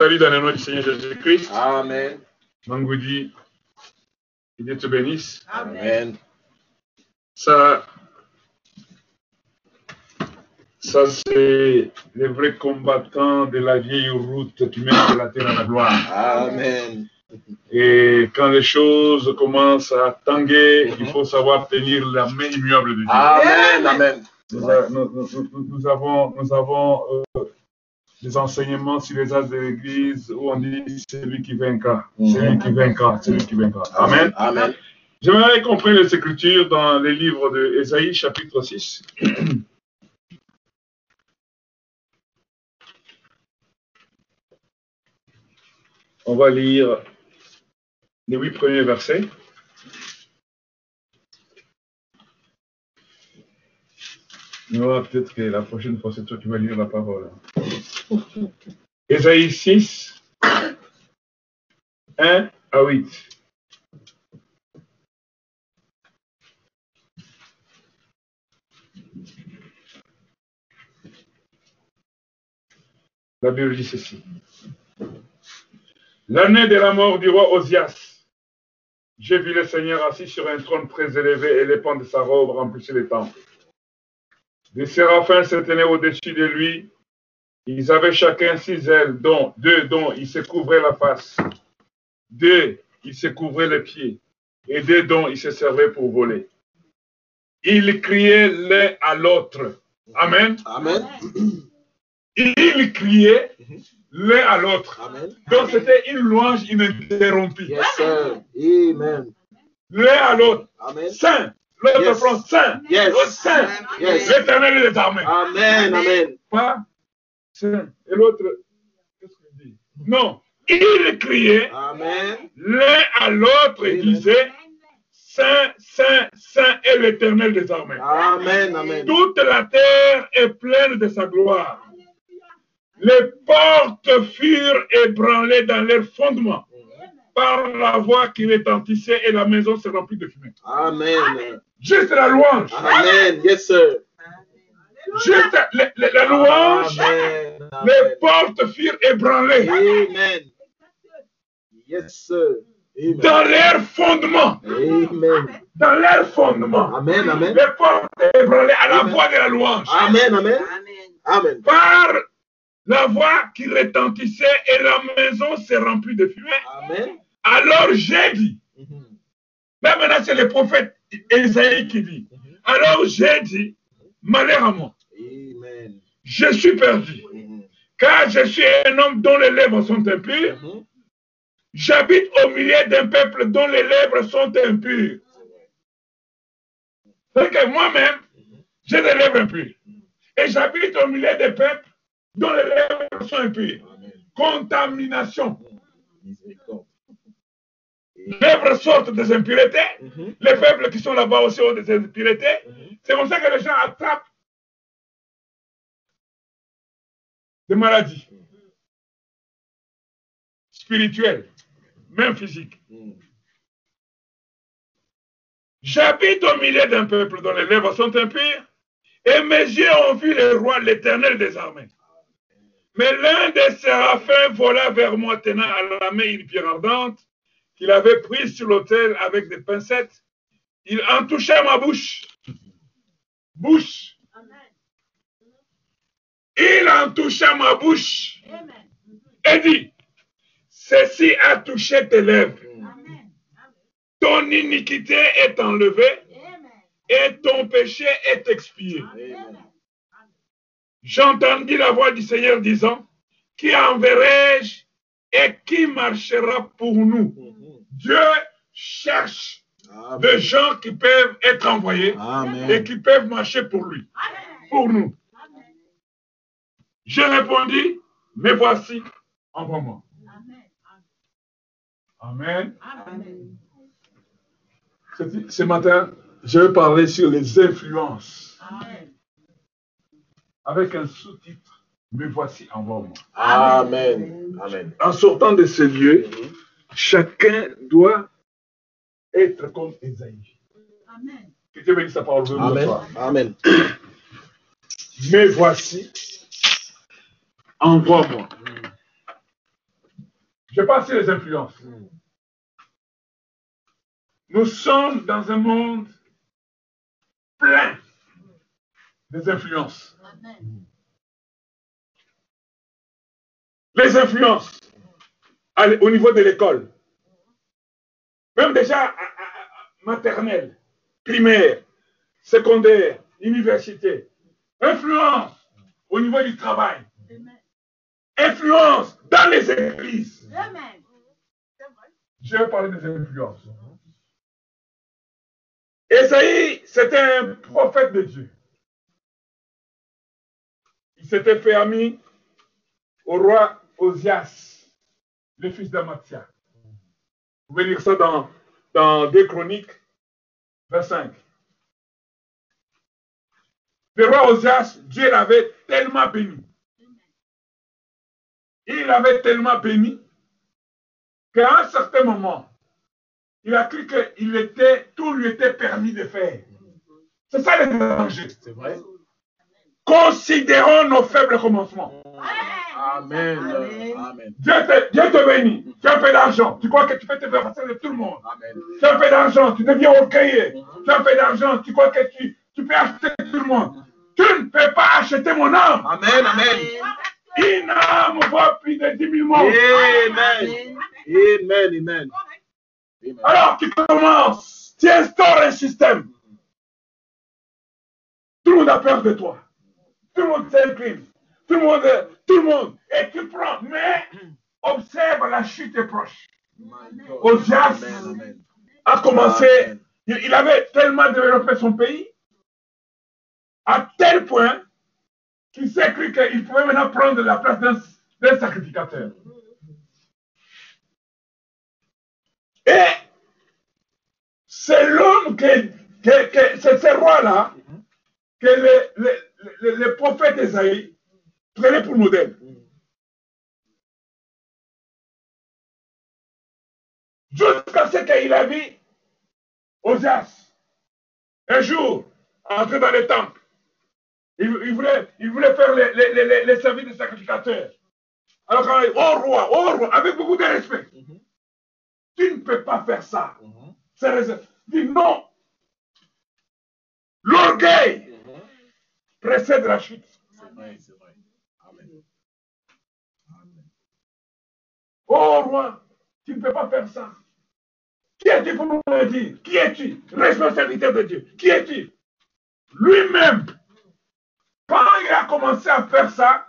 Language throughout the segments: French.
salue dans le nom du Seigneur Jésus-Christ. Amen. Mangoudi, que Dieu te bénisse. Amen. Ça, ça c'est les vrais combattants de la vieille route qui mène de la terre à la gloire. Amen. Et quand les choses commencent à tanguer, il faut savoir tenir la main immuable de Dieu. Amen. Amen. Nous, a- nous- nous- nous avons, nous avons euh, des enseignements sur les âges de l'Église où on dit c'est lui qui vaincra, c'est lui qui vaincra, c'est lui qui vaincra. Amen. Amen. J'aimerais qu'on prenne les Écritures dans les livres de Ésaïe, chapitre 6. On va lire les huit premiers versets. Non, peut-être que la prochaine fois, c'est toi qui vas lire la parole. Ésaïe 6, 1 à 8. La Bible dit ceci. L'année de la mort du roi Osias, j'ai vu le Seigneur assis sur un trône très élevé et les pans de sa robe remplissaient les temples. Des séraphins se tenaient au-dessus de lui. Ils avaient chacun six ailes, dont deux dont ils se couvraient la face, deux ils se couvraient les pieds, et deux dont ils se servaient pour voler. Ils criaient l'un à l'autre. Amen. Amen. Ils criaient l'un à l'autre. Amen. Donc c'était une louange ininterrompue. Yes, sir. Amen. L'un à l'autre. Amen. Saint. L'autre Yes. prend Saint. Yes. L'autre Saint. Yes. L'éternel des armées. Amen. Amen. Pas Saint. Et l'autre, qu'est-ce qu'il dit Non. Ils criaient l'un à l'autre et disaient Saint, Saint, Saint est l'éternel des armées. Amen. Amen. Toute la terre est pleine de sa gloire. Les portes furent ébranlées dans leur fondement par la voix qui retentissait et la maison se remplit de fumée. Amen. Juste la louange. Amen. Yes, sir. Juste louange. Amen. Les portes furent ébranlées Amen. Yes, sir. Amen. dans leur fondement. Amen. Dans leur fondement. Amen. Amen. Les portes ébranlées à la Amen. voix de la louange. Amen. Amen. Amen. Par la voix qui retentissait et la maison s'est remplie de fumée. Amen. Alors j'ai dit, Mhm. là maintenant c'est le prophète Esaïe qui dit, alors j'ai dit, malheur à moi, Amen. je suis perdu, car je suis un homme dont les lèvres sont impures, Mhm. j'habite au milieu d'un peuple dont les lèvres sont impures. C'est que moi-même, j'ai des lèvres impures, et j'habite au milieu des peuples dont les lèvres sont impures. Contamination. Miséricorde. lèvres sortent des impuretés, Mhm. les peuples qui sont là-bas aussi ont des impuretés. Mhm. C'est comme ça que les gens attrapent des maladies spirituelles, même physiques. J'habite au milieu d'un peuple dont les lèvres sont impures, et mes yeux ont vu le roi, l'éternel des armées. Mais l'un des séraphins vola vers moi, tenant à la main une pierre ardente qu'il avait prise sur l'autel avec des pincettes. Il en toucha ma bouche. Bouche. Il en toucha ma bouche. Et dit, ceci a touché tes lèvres. Ton iniquité est enlevée et ton péché est expié. J'entendis la voix du Seigneur disant, qui enverrai-je et qui marchera pour nous? Mhm. Dieu cherche des gens qui peuvent être envoyés et qui peuvent marcher pour lui, pour nous. J'ai répondu, mais voici, envoie-moi. Amen. Ce- Ce matin, je vais parler sur les influences avec un sous-titre, mais voici, envoie-moi. Amen. Amen. En sortant de ce lieu, chacun doit être comme Esaïe. Que Dieu bénisse sa parole Amen. Amen. Mais voici, envoie-moi. Je passe sur les influences. Nous sommes dans un monde plein des influences. Les influences au niveau de l'école. Même déjà maternelle, primaire, secondaire, université. Influence au niveau du travail. Influence dans les églises. Je vais parler des influences. Esaïe, c'était un prophète de Dieu. Il s'était fait ami au roi Osias, le fils d'Amatia. Vous pouvez lire ça dans, dans 2 Chroniques 25. Le roi Osias, Dieu l'avait tellement béni. Il l'avait tellement béni qu'à un certain moment, il a cru que il était, tout lui était permis de faire. C'est ça le danger. C'est vrai. Considérons nos faibles commencements. Amen. Amen. Dieu te, Dieu te bénit. Tu as un peu d'argent. Tu crois que tu peux te faire passer de tout le monde. Amen. Tu as un peu d'argent. Tu deviens orgueilleux. Tu as un peu d'argent. Tu crois que tu, tu peux acheter tout le monde. Tu ne peux pas acheter mon âme. Amen. Amen. Une âme vaut plus de 10 000 mots. Amen. Amen. Amen. Alors tu commences. Tu instaures un système. Tout le monde a peur de toi. Tout le monde s'incline. Tout le monde, tout le monde. Et tu prends. Mais observe, la chute est proche. Osias a commencé, il, il avait tellement développé son pays, à tel point qu'il s'est cru qu'il pouvait maintenant prendre la place d'un sacrificateur. Et c'est l'homme que, que, que- c'est ce roi-là que le, prophète Esaïe prenait pour modèle. Jusqu'à ce qu'il a vu Osias, un jour, entrer dans le temple. Il, il voulait, il voulait faire les, les, les, les- les services de sacrificateurs. Alors, quand il dit, oh roi, oh roi, avec beaucoup de respect, Mhm. tu ne peux pas faire ça. Mhm. C'est raison. Il dit non. L'orgueil Mhm. précède la chute. C'est vrai, c'est vrai. Amen. Amen. Oh roi, tu ne peux pas faire ça. Qui es-tu pour me dire? Qui es-tu? Responsabilité de Dieu. Qui es-tu? Lui-même, commencé à faire ça,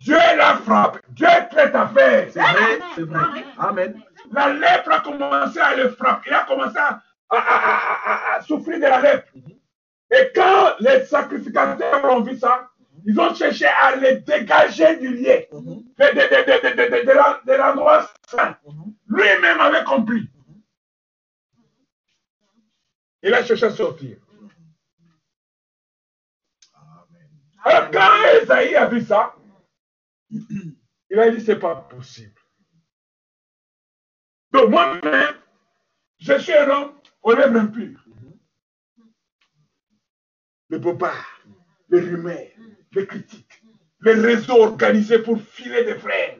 Dieu l'a frappé. Dieu traite à faire. C'est vrai, c'est vrai. Amen. La lèpre a commencé à le frapper. Il a commencé à, à- à- à- à- à souffrir de la lèpre. Et quand les sacrificateurs ont vu ça, ils ont cherché à le dégager du lieu, Mhm. de, de l'endroit saint. Mhm. Lui-même avait compris. Il a cherché à sortir. Amen. Alors quand Esaïe a vu ça, il a dit c'est pas possible. Donc moi-même, je suis un homme aux lèvres impures. Les bobards, les rumeurs, les critiques, les réseaux organisés pour filer des frères.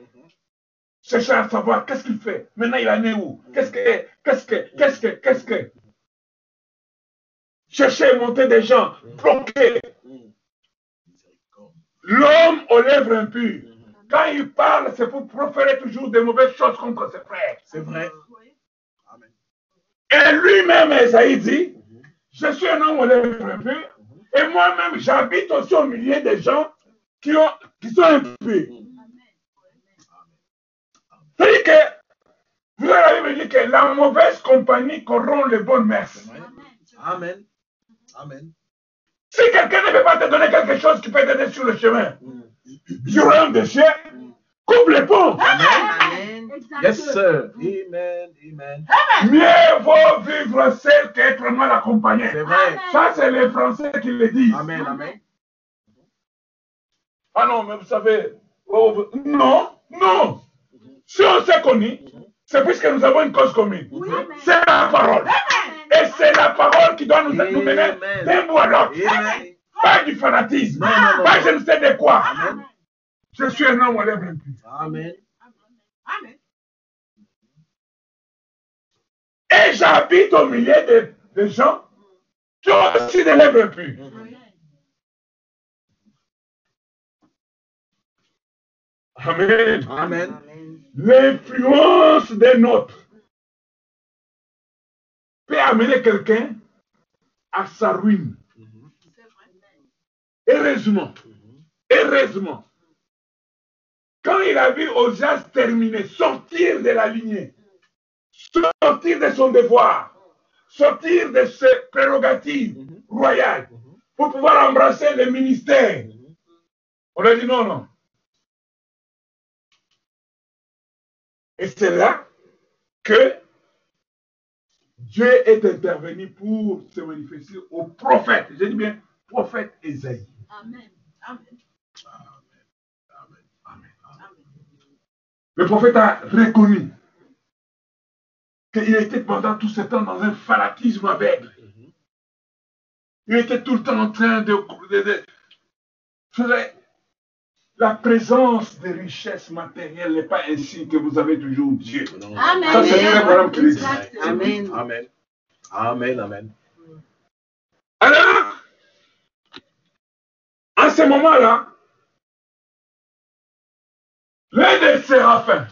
Chercher à savoir qu'est-ce qu'il fait. Maintenant, il en est où? Qu'est-ce que, qu'est-ce que, qu'est-ce que, qu'est-ce que? Chercher à monter des gens, bloquer. L'homme aux lèvres impures, quand il parle, c'est pour proférer toujours de mauvaises choses contre ses frères. C'est vrai. Amen. Et lui-même, Esaïe dit, je suis un homme aux lèvres impures, et moi-même, j'habite aussi au milieu des gens qui, ont, qui sont impurs. C'est-à-dire que, vous avez me dit que la mauvaise compagnie corrompt les bonnes mœurs. Vrai. Amen. Amen. Si quelqu'un ne peut pas te donner quelque chose qui peut t'aider sur le chemin, du royaume des cieux, coupe les ponts. Amen. Yes, sir. Amen. Amen. Mieux vaut vivre seul qu'être mal accompagné. C'est vrai. Ça, c'est les Français qui le disent. Amen. Amen. Ah non, mais vous savez, oh, non, non. Si on s'est connus, c'est puisque nous avons une cause commune. C'est la parole. Et c'est la parole qui doit nous, nous mener d'un bout à l'autre. Pas du fanatisme. Pas je ne sais de quoi. Je suis un homme à lèvres impures. Amen. Amen. Et j'habite au milieu de, de gens qui ont aussi des lèvres impures. Amen. Amen. L'influence des nôtres peut amener quelqu'un à sa ruine. Heureusement, heureusement, quand il a vu Osias terminer, sortir de la lignée, sortir de son devoir, sortir de ses prérogatives royales, pour pouvoir embrasser le ministère, on a dit non, non. Et c'est là que Dieu est intervenu pour se manifester au prophète. Je dis bien prophète Esaïe. Amen. Amen. Amen. Amen. Le prophète a reconnu qu'il était pendant tout ce temps dans un fanatisme aveugle. Il était tout le temps en train de... de- de- faisait- la présence des richesses matérielles n'est pas ainsi que vous avez toujours Dieu. Non. Amen. Ça, c'est qui dit. Amen. Amen. Amen. Amen. Alors, à ce moment-là, l'un des séraphins,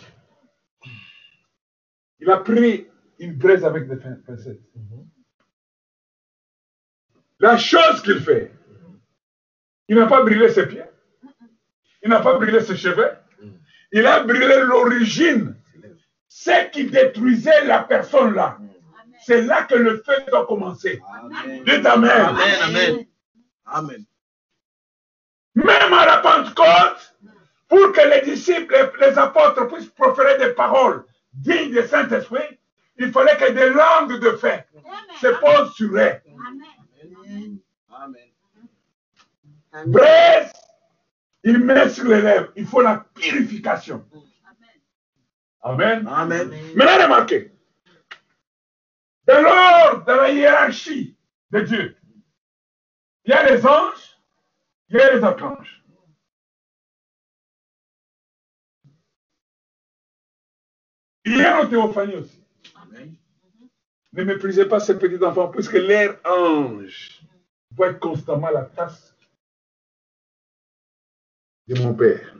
il a pris une braise avec des pincettes. La chose qu'il fait, il n'a pas brûlé ses pieds, il n'a pas brûlé ses cheveux, il a brûlé l'origine, ce qui détruisait la personne là. C'est là que le feu doit commencer. Amen. Dites Amen. Amen. Amen. Amen. même à la Pentecôte, pour que les disciples, les, les apôtres puissent proférer des paroles dignes du Saint-Esprit, il fallait que des langues de feu se posent sur eux. Amen. Amen. Braise, il met sur les lèvres. Il faut la purification. Amen. Amen. Maintenant, remarquez, dans l'ordre, dans la hiérarchie de Dieu, il y a les anges, il y a les archanges. Il y a nos théophanies aussi. Amen. Ne méprisez pas ces petits enfants, puisque leur ange voit constamment la face de mon Père.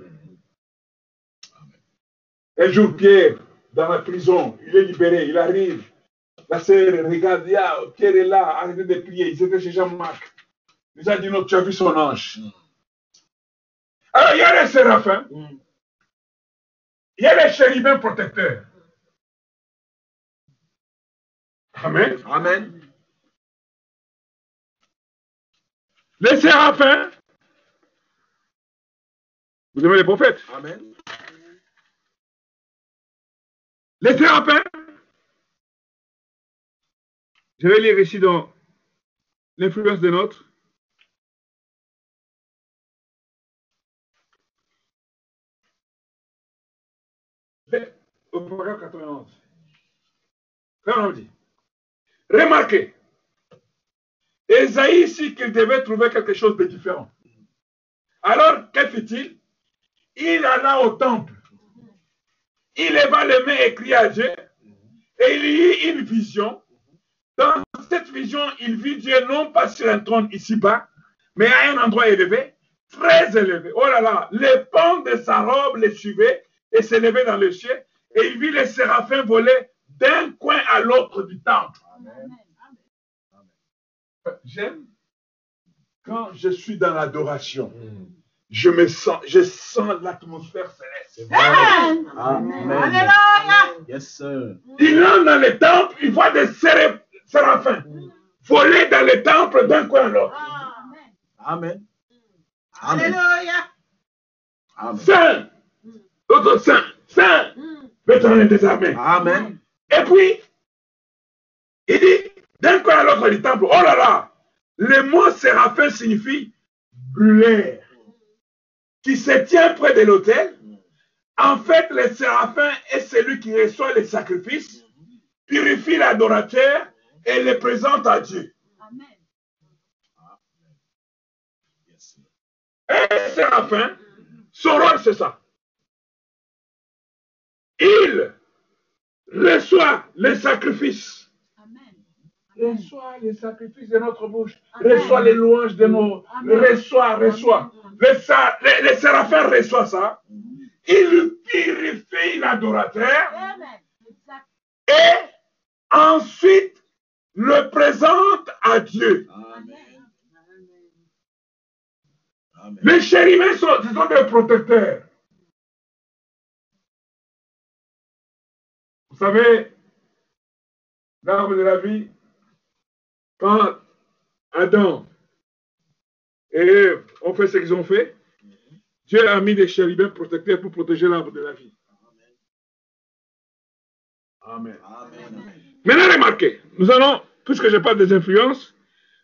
Un jour, Pierre, dans la prison, il est libéré, il arrive. La sœur regarde, il y a- Pierre est là, arrêtez de prier. Ils étaient chez Jean-Marc. Il a dit, non, tu as vu son ange. Alors, il y a les séraphins, il y a les chérubins protecteurs. Amen. Amen. Les séraphins, vous aimez les prophètes? Amen. Les séraphins, je vais lire ici dans l'influence de notre. Au paragraphe 91. Là, on dit. Remarquez, Esaïe ici qu'il devait trouver quelque chose de différent. Alors, que fit-il Il alla au temple. Il leva les mains et cria à Dieu. Et il y eut une vision. Dans cette vision, il vit Dieu non pas sur un trône ici-bas, mais à un endroit élevé, très élevé. Oh là là, les pans de sa robe les suivaient et s'élevaient dans le ciel. Et il vit les séraphins voler d'un coin à l'autre du temple. J'aime quand je suis dans l'adoration, je me sens, je sens l'atmosphère céleste. Amen. Amen. Alléluia. Yes, sir. Il entre dans le temple, il voit des séré- séraphins voler dans le temple d'un coin à l'autre. Amen. Amen. Amen. Alléluia. Amen. Saint, l'autre saint, saint, l'éternel des armées. Amen. Et puis, il dit, d'un coin à l'autre du temple, oh là là, le mot séraphin signifie brûleur, qui se tient près de l'autel. En fait, le séraphin est celui qui reçoit les sacrifices, purifie l'adorateur et le présente à Dieu. Amen. Un séraphin, son rôle, c'est ça. Il reçoit les sacrifices reçois les sacrifices de notre bouche, reçois les louanges de nos, reçois, reçois. Les, les, les séraphins reçoivent ça. Ils purifient l'adorateur et ensuite le présentent à Dieu. Amen. Les chérubins sont, sont des protecteurs. Vous savez, l'arbre de la vie, quand Adam et Ève ont fait ce qu'ils ont fait, Dieu a mis des chérubins protecteurs pour protéger l'arbre de la vie. Amen. Amen. Maintenant, remarquez, nous allons, puisque je parle des influences,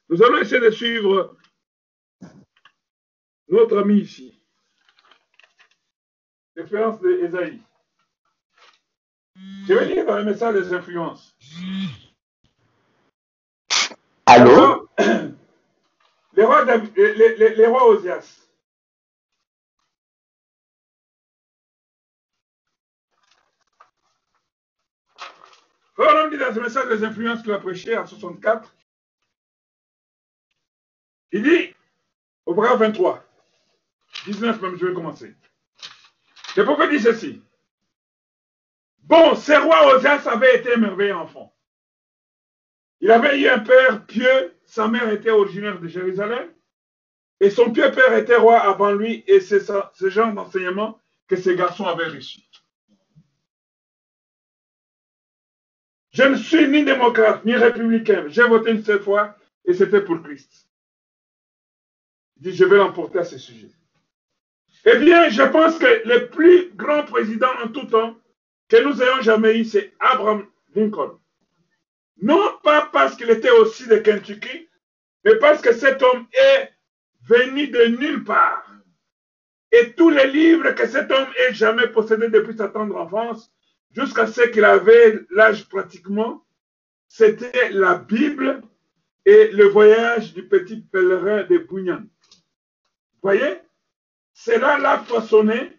nous allons essayer de suivre notre ami ici. L'expérience d'Esaïe. Je vais lire dans le message des influences. Allô? Les rois, les, les- les- rois Osias. Frère, on dit dans ce message des influences qu'il a prêché en 64, il dit, au paragraphe 23, 19 même, je vais commencer. Le prophète dit ceci. Bon, ce roi Osias avait été merveilleux enfant. Il avait eu un père pieux, sa mère était originaire de Jérusalem, et son pieux père était roi avant lui, et c'est ce genre d'enseignement que ces garçons avaient reçu. Je ne suis ni démocrate, ni républicain. J'ai voté une seule fois, et c'était pour Christ. Il dit, je vais l'emporter à ce sujet. Eh bien, je pense que le plus grand président en tout temps que nous ayons jamais eu, c'est Abraham Lincoln. Non pas parce qu'il était aussi de Kentucky, mais parce que cet homme est venu de nulle part. Et tous les livres que cet homme ait jamais possédés depuis sa tendre enfance, jusqu'à ce qu'il avait l'âge pratiquement, c'était la Bible et le voyage du petit pèlerin de Bunyan. Voyez Cela l'a façonné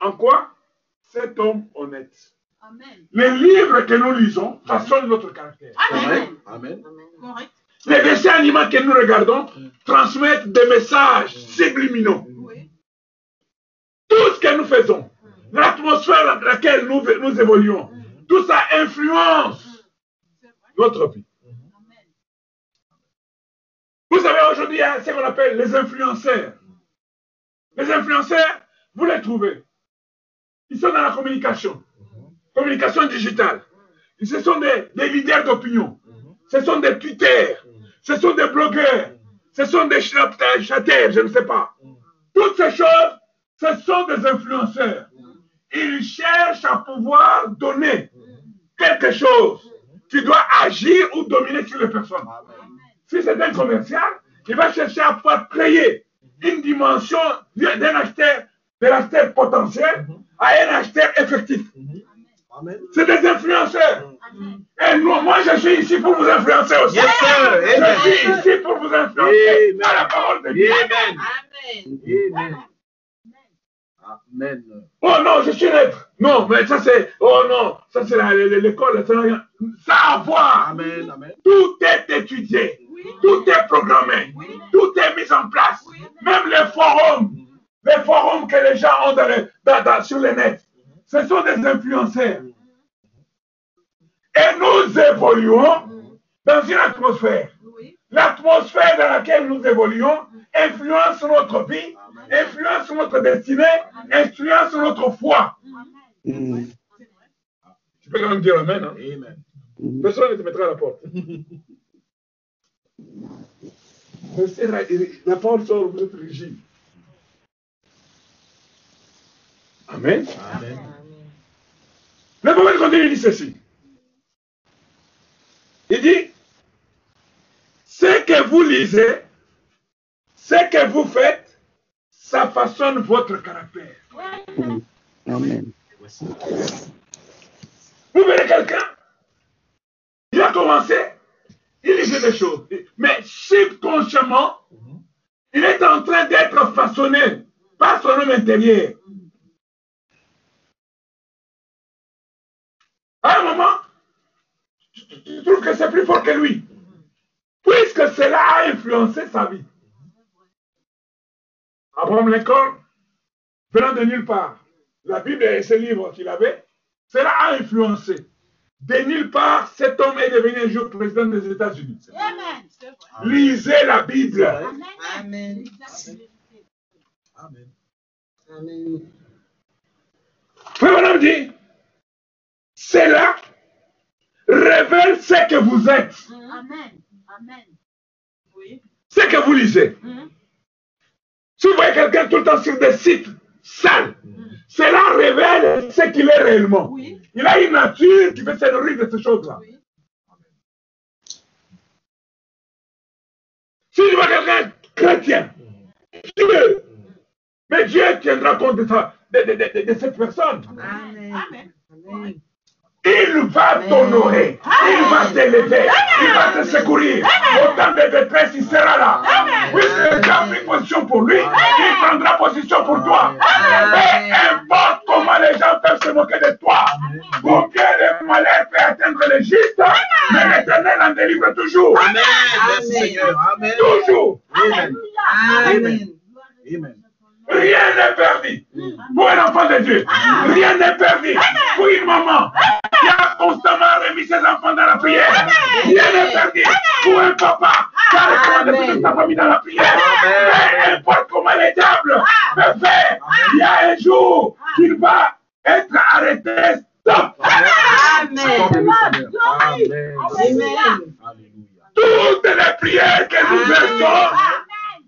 en quoi? Cet homme honnête. Amen. Les livres que nous lisons façonnent notre caractère. Amen. Amen. Correct. Les dessins animés que nous regardons transmettent des messages subliminaux. Oui. Tout ce que nous faisons, l'atmosphère dans laquelle nous, nous évoluons, tout ça influence notre vie. Vous savez, aujourd'hui, il y a ce qu'on appelle les influenceurs. Les influenceurs, vous les trouvez. Ils sont dans la communication. Communication digitale. Ce sont des, des leaders d'opinion. Ce sont des tweeters. Ce sont des blogueurs. Ce sont des chatters, je ne sais pas. Toutes ces choses, ce sont des influenceurs. Ils cherchent à pouvoir donner quelque chose qui doit agir ou dominer sur les personnes. Si c'est un commercial, il va chercher à pouvoir créer une dimension d'un acheteur, de l'acheteur potentiel à un acheteur effectif. C'est des influenceurs. Amen. Et nous, moi, je suis ici pour vous influencer aussi. Yes, sir. Je Amen. suis ici pour vous influencer Amen. à la parole de Dieu. Amen. Amen. Amen. Amen. Oh non, je suis neutre. Non, mais ça c'est. Oh non, ça c'est l'école. Ça a à voir. Amen. Amen. Tout est étudié. Oui. Tout est programmé. Oui. Tout est mis en place. Oui. Même les forums. Les forums que les gens ont dans les- dans- dans- sur le net. Ce sont des influenceurs. Et nous évoluons dans une atmosphère. L'atmosphère dans laquelle nous évoluons influence notre vie, influence notre destinée, influence notre foi. Mm. Tu peux quand même dire Amen. Hein? Amen. Personne ne te mettra à la porte. La porte sort vous êtes rigide. Amen. Amen. Le prophète continue, il dit ceci? Il dit, ce que vous lisez, ce que vous faites, ça façonne votre caractère. Amen. Vous verrez quelqu'un, il a commencé, il lisait des choses, mais subconsciemment, il est en train d'être façonné par son homme intérieur. À un moment, il trouve que c'est plus fort que lui. Puisque cela a influencé sa vie. Abraham Lincoln, venant de nulle part, la Bible et ce livre qu'il avait, cela a influencé. De nulle part, cet homme est devenu un jour président des États-Unis. Lisez la Bible. Amen. Amen. Amen. Amen. Frère Branham dit, cela révèle ce que vous êtes, Amen. Amen. Oui. ce que vous lisez. Mhm. Si vous voyez quelqu'un tout le temps sur des sites sales, cela révèle ce qu'il est réellement. Oui. Il a une nature qui veut se nourrir de ces choses-là. Oui. Si tu vois quelqu'un chrétien, Dieu, mais Dieu tiendra compte de, ça, de, de- de- de cette personne. Amen. Amen. Amen. Il va t'honorer, il va t'élever, il va te secourir. Au temps de détresse, il sera là. Puisque tu as pris position pour lui, il prendra position pour toi. Peu importe comment les gens peuvent se moquer de toi, combien le malheur peut atteindre le juste, mais l'éternel en délivre toujours. Amen. Merci Seigneur. Amen. Toujours. Amen. Amen. Amen. Rien n'est perdu pour un enfant de Dieu. Rien n'est perdu pour une maman qui a constamment remis ses enfants dans la prière? Rien n'est perdu pour un papa? Qui a recommandé toute sa famille dans la prière? Peu importe comment les diables. Peuvent faire, il y a un jour qu'il va être arrêté. Stop! Amen. Amen. Toutes les prières que nous faisons,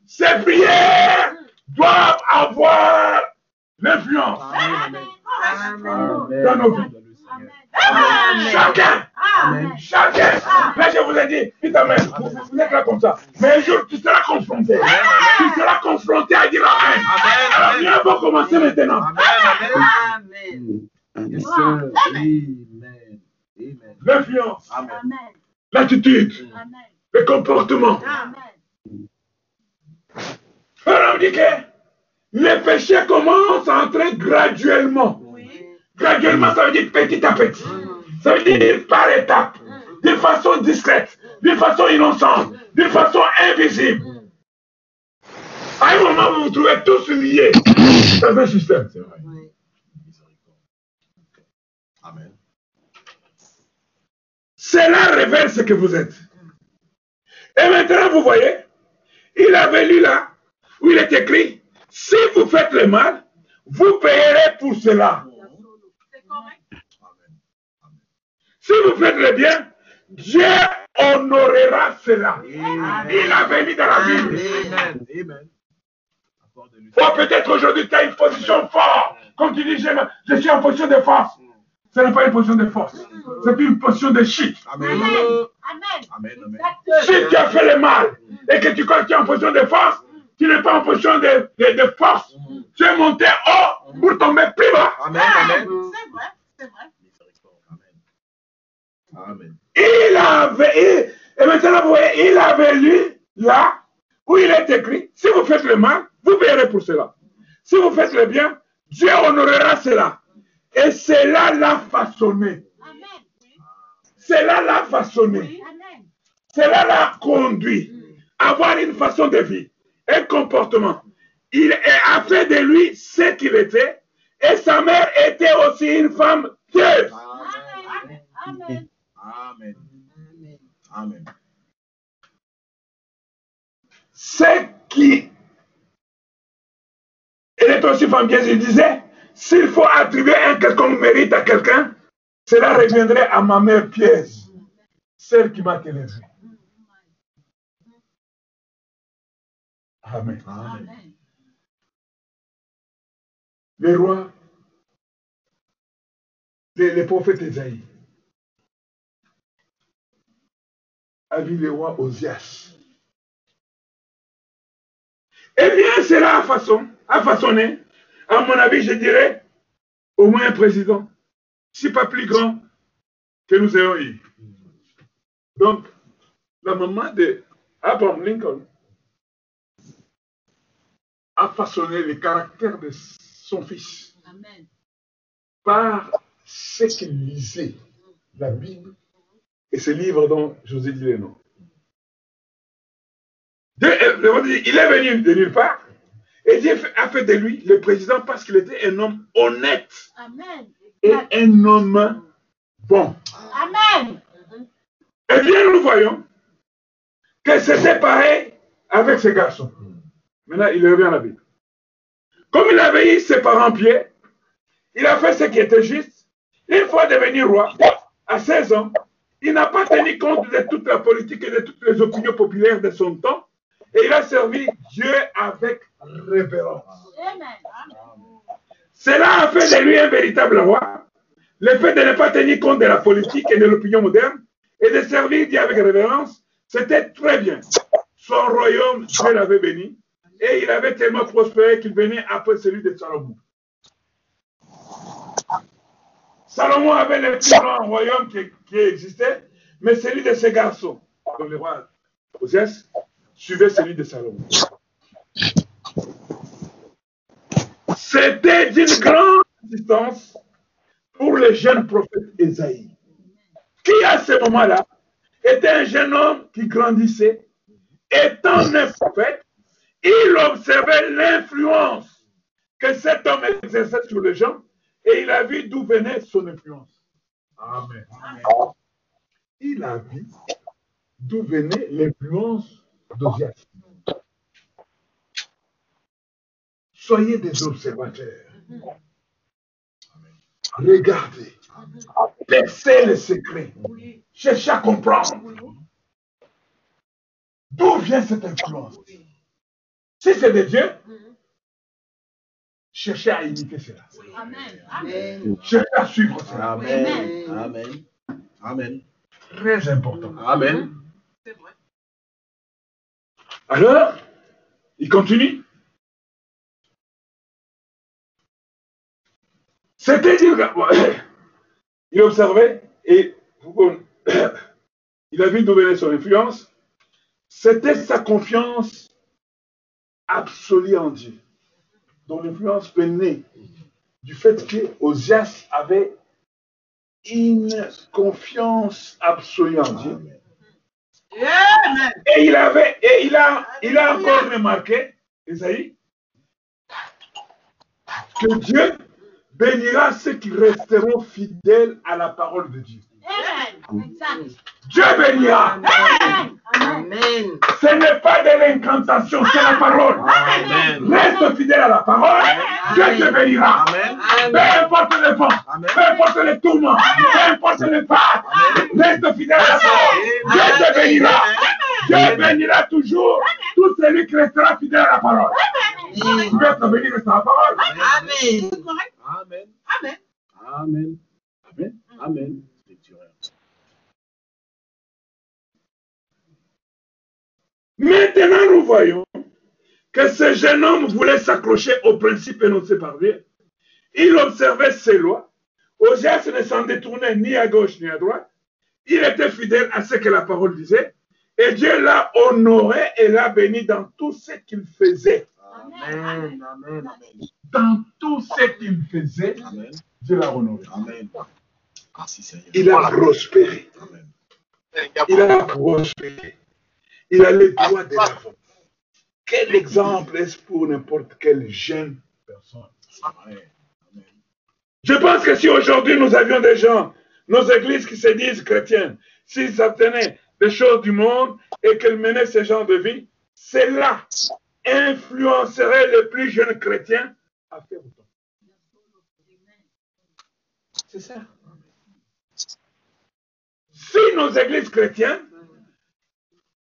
ces prières doivent avoir l'influence dans nos vies. Chacun. Chacun. Là, je vous ai dit, dites Amen. Vous, êtes là comme ça. Mais un jour, tu seras confronté. Tu seras confronté à dire Amen. Amen. Alors, viens, on va commencer maintenant. Amen. Amen. Amen. L'influence, l'attitude, Amen. le comportement. Amen. Alors, on dit que les péchés commencent à entrer graduellement. Graduellement, ça veut dire petit à petit. Ça veut dire par étapes, d'une façon discrète, d'une façon innocente, d'une façon invisible. À un moment, vous vous trouvez tous liés dans un système. C'est vrai. Amen. Cela révèle ce que vous êtes. Et maintenant, vous voyez, il avait lu là, où il est écrit, si vous faites le mal, vous payerez pour cela. C'est correct. Amen. Si vous faites le bien, Dieu honorera cela. Il avait mis dans la Bible. Amen. Oh, peut-être aujourd'hui, tu as une position forte. Comme tu dis, je, je suis en position de force. Ce n'est pas une position de force. C'est une position de shit. Amen. Amen. Amen. Amen. Si tu as fait le mal et que tu crois que tu es en position de force, tu n'es pas en position de, de- de force. Tu es monté haut pour tomber plus bas. Amen. Amen. C'est vrai. C'est vrai. Amen. Il avait, et, et maintenant vous voyez, il avait lu là où il est écrit, si vous faites le mal, vous verrez pour cela. Si vous faites le bien, Dieu honorera cela. Et cela l'a façonné. Cela l'a façonné. Cela l'a conduit à avoir une façon de vie, un comportement. Il a fait de lui ce qu'il était. Et sa mère était aussi une femme pieuse. Amen. Amen. Amen. Amen. Ce qui? Elle est aussi femme pieuse. Il disait s'il faut attribuer un quelconque mérite à quelqu'un, cela reviendrait à ma mère pièce, celle qui m'a élevé. Amen. Rois, les, les prophètes Esaïe, a vu le roi Osias. Eh bien, cela a, façon, a façonné, à mon avis, je dirais, au moins un président, si pas plus grand que nous ayons eu. Donc, la maman de Abraham Lincoln a façonné le caractère de son fils Amen. par ce qu'il lisait, la Bible et ce livre dont je vous ai dit les noms. Dieu est- il est venu de nulle part et Dieu a fait de lui le président parce qu'il était un homme honnête Amen. et un homme bon. Amen. Eh bien, nous voyons que c'était pareil avec ce garçon. Maintenant, il revient à la Bible. Comme il avait eu ses parents pieds, il a fait ce qui était juste. Une fois devenu roi, à 16 ans, il n'a pas tenu compte de toute la politique et de toutes les opinions populaires de son temps. Et il a servi Dieu avec révérence. Cela a fait de lui un véritable roi. Le fait de ne pas tenir compte de la politique et de l'opinion moderne et de servir Dieu avec révérence, c'était très bien. Son royaume, Dieu l'avait béni et il avait tellement prospéré qu'il venait après celui de Salomon. Salomon avait le plus grand royaume qui, qui existait, mais celui de ses garçons, donc le roi Osias, suivait celui de Salomon. C'était d'une grande assistance pour le jeune prophète Esaïe, qui à ce moment-là était un jeune homme qui grandissait. Étant un prophète, il observait l'influence que cet homme exerçait sur les gens et il a vu d'où venait son influence. Amen. Il a vu d'où venait l'influence d'Osias. Soyez des observateurs. Regardez. Percez les secrets. Cherchez à comprendre. D'où vient cette influence? Si c'est de Dieu, cherchez à imiter cela. Amen. Amen. Cherchez à suivre cela. Amen. Amen. Amen. Très important. Amen. C'est vrai. Alors, il continue. C'était dire que- il observait et il a vu venait son influence. C'était sa confiance absolue en Dieu, dont l'influence venait du fait que Osias avait une confiance absolue en Dieu. Et il avait, et il a, il a encore remarqué, Isaïe, que Dieu bénira ceux qui resteront fidèles à la parole de Dieu. Amen. Dieu bénira. Amen. Amen. Ce n'est pas de l'incantation, c'est la parole. Amen. Reste fidèle à la parole, Dieu te bénira. Amen. Peu importe le vent, Amen. peu importe les tourments, peu importe les pas, reste fidèle à la parole. Dieu te bénira. Dieu bénira toujours tout celui qui restera fidèle à la parole. Tu veux être béni, reste à la parole. Amen. Amen. Amen. Amen. Amen. Amen. Maintenant, nous voyons que ce jeune homme voulait s'accrocher aux principes énoncés par Dieu. Il observait ses lois. Osias ne s'en détournait ni à gauche ni à droite. Il était fidèle à ce que la parole disait. Et Dieu l'a honoré et l'a béni dans tout ce qu'il faisait. Amen. Amen. Amen. Dans tout ce qu'il faisait, Amen. Dieu l'a honoré. Amen. Il a prospéré. Il a prospéré. Il a les droits de l'avant. Quel exemple est-ce pour n'importe quelle jeune personne? Amen. Je pense que si aujourd'hui nous avions des gens, nos églises qui se disent chrétiennes, s'ils s'abstenaient des choses du monde et qu'elles menaient ce genre de vie, cela influencerait les plus jeunes chrétiens à faire autant. C'est ça. Si nos églises chrétiennes,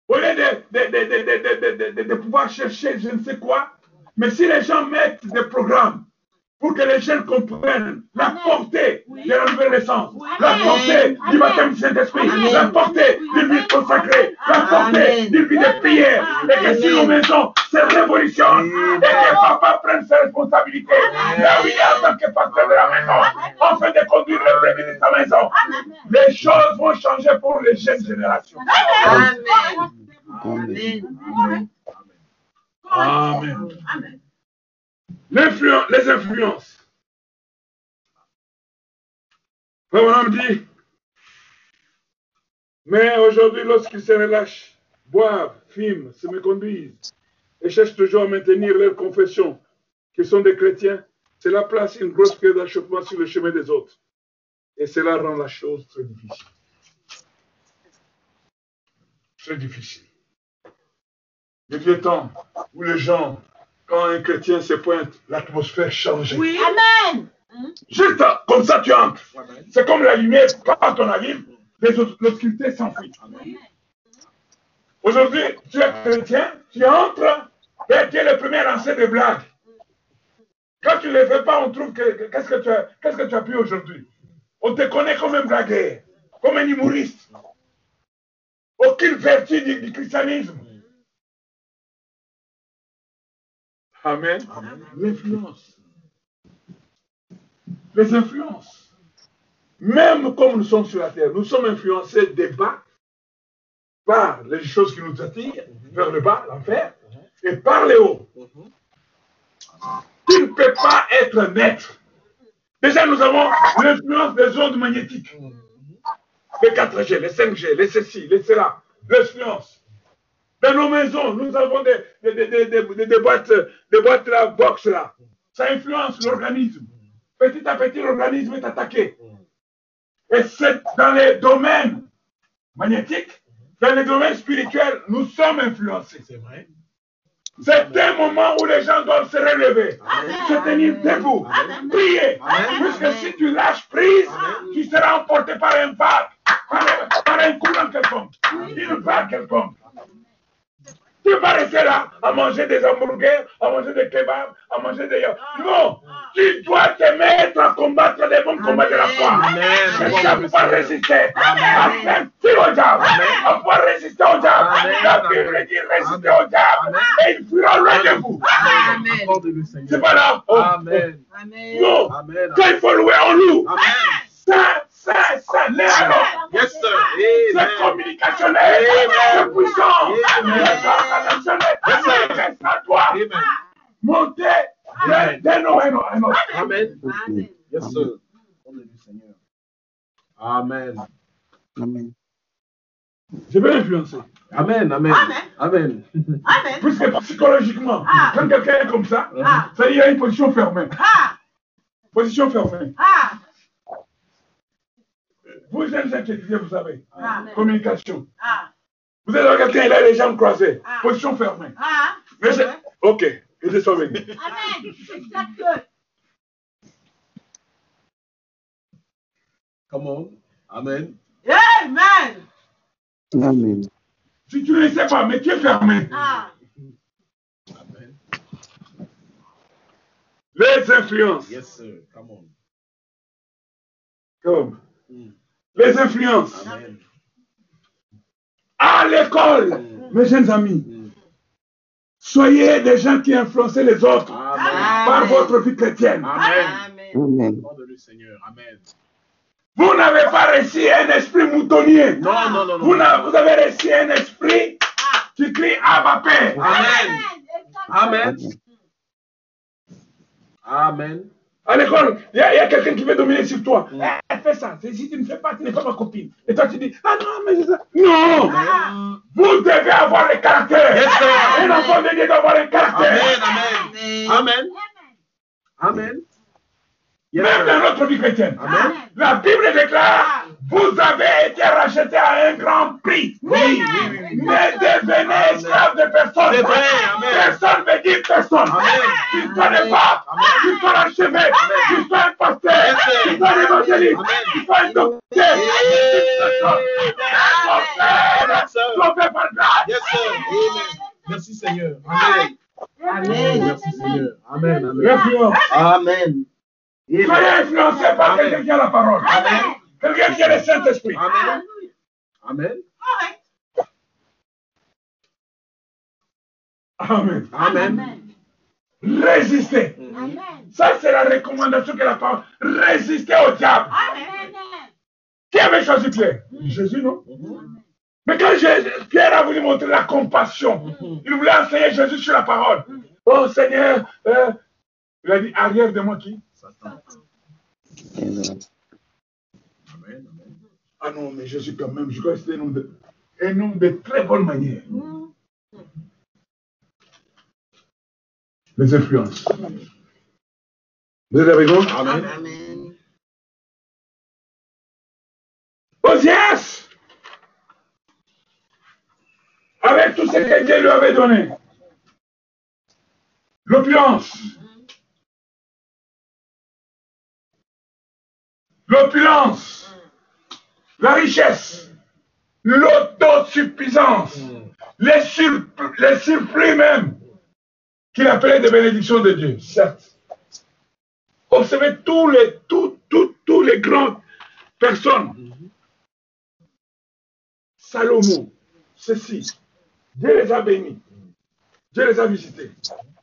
au lieu de, de, de, de, pouvoir chercher je ne sais quoi, mais si les gens mettent des programmes pour que les jeunes comprennent la portée de la nouvelle naissance, la portée du baptême du Saint-Esprit, la portée d'une vie consacrée, la portée d'une vie de prière, et que si nos maisons se révolutionnent, et que papa prenne ses responsabilités, là où il est en tant que pasteur de la maison, afin de conduire le brebis de sa maison, les choses vont changer pour les jeunes générations. Amen. Amen. Amen. Amen. Les influences. Frère Branham dit, Mais aujourd'hui, lorsqu'ils se relâchent, boivent, fument, se méconduisent et cherchent toujours à maintenir leur confession qu'ils sont des chrétiens, cela place une grosse pierre d'achoppement sur le chemin des autres. Et cela rend la chose très difficile. Très difficile. Le vieux temps où les gens, quand un chrétien se pointe, l'atmosphère change. Oui. Amen. Juste comme ça, tu entres. C'est comme la lumière, quand on allume, les l'obscurité s'enfuit. Aujourd'hui, tu es chrétien, tu entres, et tu es le premier lancé des blagues. Quand tu ne les fais pas, on trouve que que- qu'est-ce que tu as, qu'est-ce que tu as pu aujourd'hui? On te connaît comme un blagueur, comme un humoriste. Aucune vertu du, du christianisme. Amen. L'influence. Les influences. Même comme nous sommes sur la terre, nous sommes influencés des bas par les choses qui nous attirent vers le bas, l'enfer, et par les hauts. Tu ne peux pas être maître. Déjà, nous avons l'influence des ondes magnétiques. Les 4G, les 5G, les ceci, les cela, l'influence. Dans nos maisons, nous avons des, des, des, des, des- des boîtes, des boîtes là, box là. Ça influence l'organisme. Petit à petit, l'organisme est attaqué. Et c'est dans les domaines magnétiques, dans les domaines spirituels, nous sommes influencés. C'est vrai. C'est un moment où les gens doivent se relever, se tenir debout, prier. Amen. Puisque si tu lâches prise, tu seras emporté par un vague, par, par un courant quelconque, une vague quelconque. Tu vas rester là à manger des hamburgers, à manger des kebabs, à manger des... Non, tu dois te mettre à combattre les bons combats de la foi. Amen. Et ça pouvoir résister, à faire au diable, à pouvoir résister au diable. La Bible dit résister au diable, et il fuira loin de vous. C'est pas là. Oh, Amen. Amen. Non, quand il faut louer, on loue. Amen. Ça, ça, ça, les alors. Yes, sir. C'est Amen. communicationnel, c'est puissant, Amen. c'est c'est à toi. Amen. Yes, sir. Amen. Amen. Je vais influencer. Amen. Amen. Amen. Amen. Puisque psychologiquement, Ah. quand quelqu'un est comme ça, Ah. ça il y a une position fermée. Ah. Position fermée. Ah. Vous jeunes synthétisés, vous savez. Ah. Communication. Ah. Vous êtes quelqu'un, il a les jambes croisées. Ah. Position fermée. Ah. Mais c'est- Ok, Dieu soit béni. Amen. Exact. Come on. Amen. Amen. Amen. Si tu ne le sais pas, mais tu es fermé. Ah. Amen. Les influences. Yes, sir. Come on. Comme Mm. Les influences. Amen. À l'école, mes jeunes amis, Mm. soyez des gens qui influencent les autres Amen. par votre vie chrétienne. Amen. Vous n'avez pas reçu un esprit moutonnier. Non, non, non, non. Vous, avez reçu un esprit qui crie Abba Père. Amen. Amen. Amen. À l'école, il y a, quelqu'un qui veut dominer sur toi. Eh, fais ça. Si tu ne fais pas, tu n'es pas ma copine. Et toi, tu dis, ah non, mais je sais. Non Ah. Vous devez avoir le caractère. Yes. Un enfant de Dieu doit avoir un caractère. Amen. Amen. Amen. Amen. Yes, Même dans notre vie chrétienne. Amen. La Bible déclare, vous avez été racheté à un grand prix. Oui, oui, oui, oui. Ne devenez esclave de personne. C'est vrai, amen. Personne ne dit personne. Amen. Tu sois le pape, tu sois l'archevêque, tu sois un pasteur, tu sois un évangéliste, Amen. tu sois un docteur. Sir. Sauvé par grâce. Yes, sir. Amen. Merci, Seigneur. Amen. Amen. Merci, Seigneur. Amen. Amen. Amen. Soyez influencé par Amen. quelqu'un qui a la parole. Amen. Quelqu'un qui a le Saint-Esprit. Amen. Amen. Amen. Amen. Résistez. Amen. Ça, c'est la recommandation que la parole. Résistez au diable. Amen. Qui avait choisi Pierre? Jésus, non? Mais quand Jésus- Pierre a voulu montrer la compassion, il voulait enseigner Jésus sur la parole. Oh Seigneur, euh, il a dit arrière de moi qui? Satan. Amen. Amen. Amen. Ah non, mais Jésus quand même, je crois que c'était un homme de, un homme de très bonne manière. Les influences. Vous êtes avec moi? Amen. Amen. Osias, avec tout ce que Dieu lui avait donné, l'opulence, l'opulence, la richesse, l'autosuffisance, les, surp- les surplus même, qu'il appelait des bénédictions de Dieu, certes. Observez tous les, tous, tous, tous les grandes personnes Salomon, ceci, Dieu les a bénis, Dieu les a visités.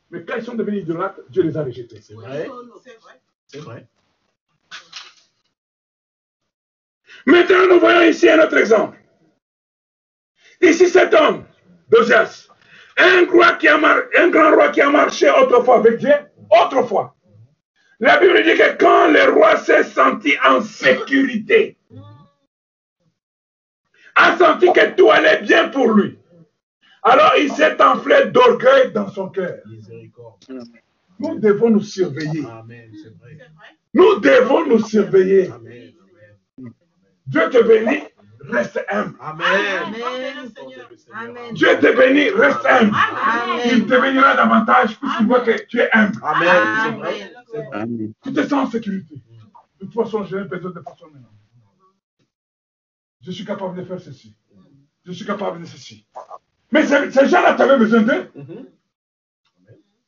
Mais quand ils sont devenus idolâtres, Dieu les a rejetés. C'est vrai. C'est vrai. C'est vrai. Maintenant, nous voyons ici un autre exemple. Ici, cet homme, Dosias, un, roi qui a mar- un grand roi qui a marché autrefois avec Dieu, autrefois. La Bible dit que quand le roi s'est senti en sécurité, a senti que tout allait bien pour lui, alors il s'est enflé d'orgueil dans son cœur. Nous devons nous surveiller. Nous devons nous surveiller. Amen. Dieu te bénit, reste humble. Amen. Amen. Seigneur. Amen. Dieu te bénit, reste humble. Il te bénira davantage puisqu'il voit que tu es humble. Amen. C'est vrai. Amen. C'est vrai. Amen. Tu te sens en sécurité. De toute façon, j'ai besoin de personne maintenant. Je suis capable de faire ceci. Je suis capable de ceci. Mais ces, ces gens-là, tu avais besoin d'eux Mhm.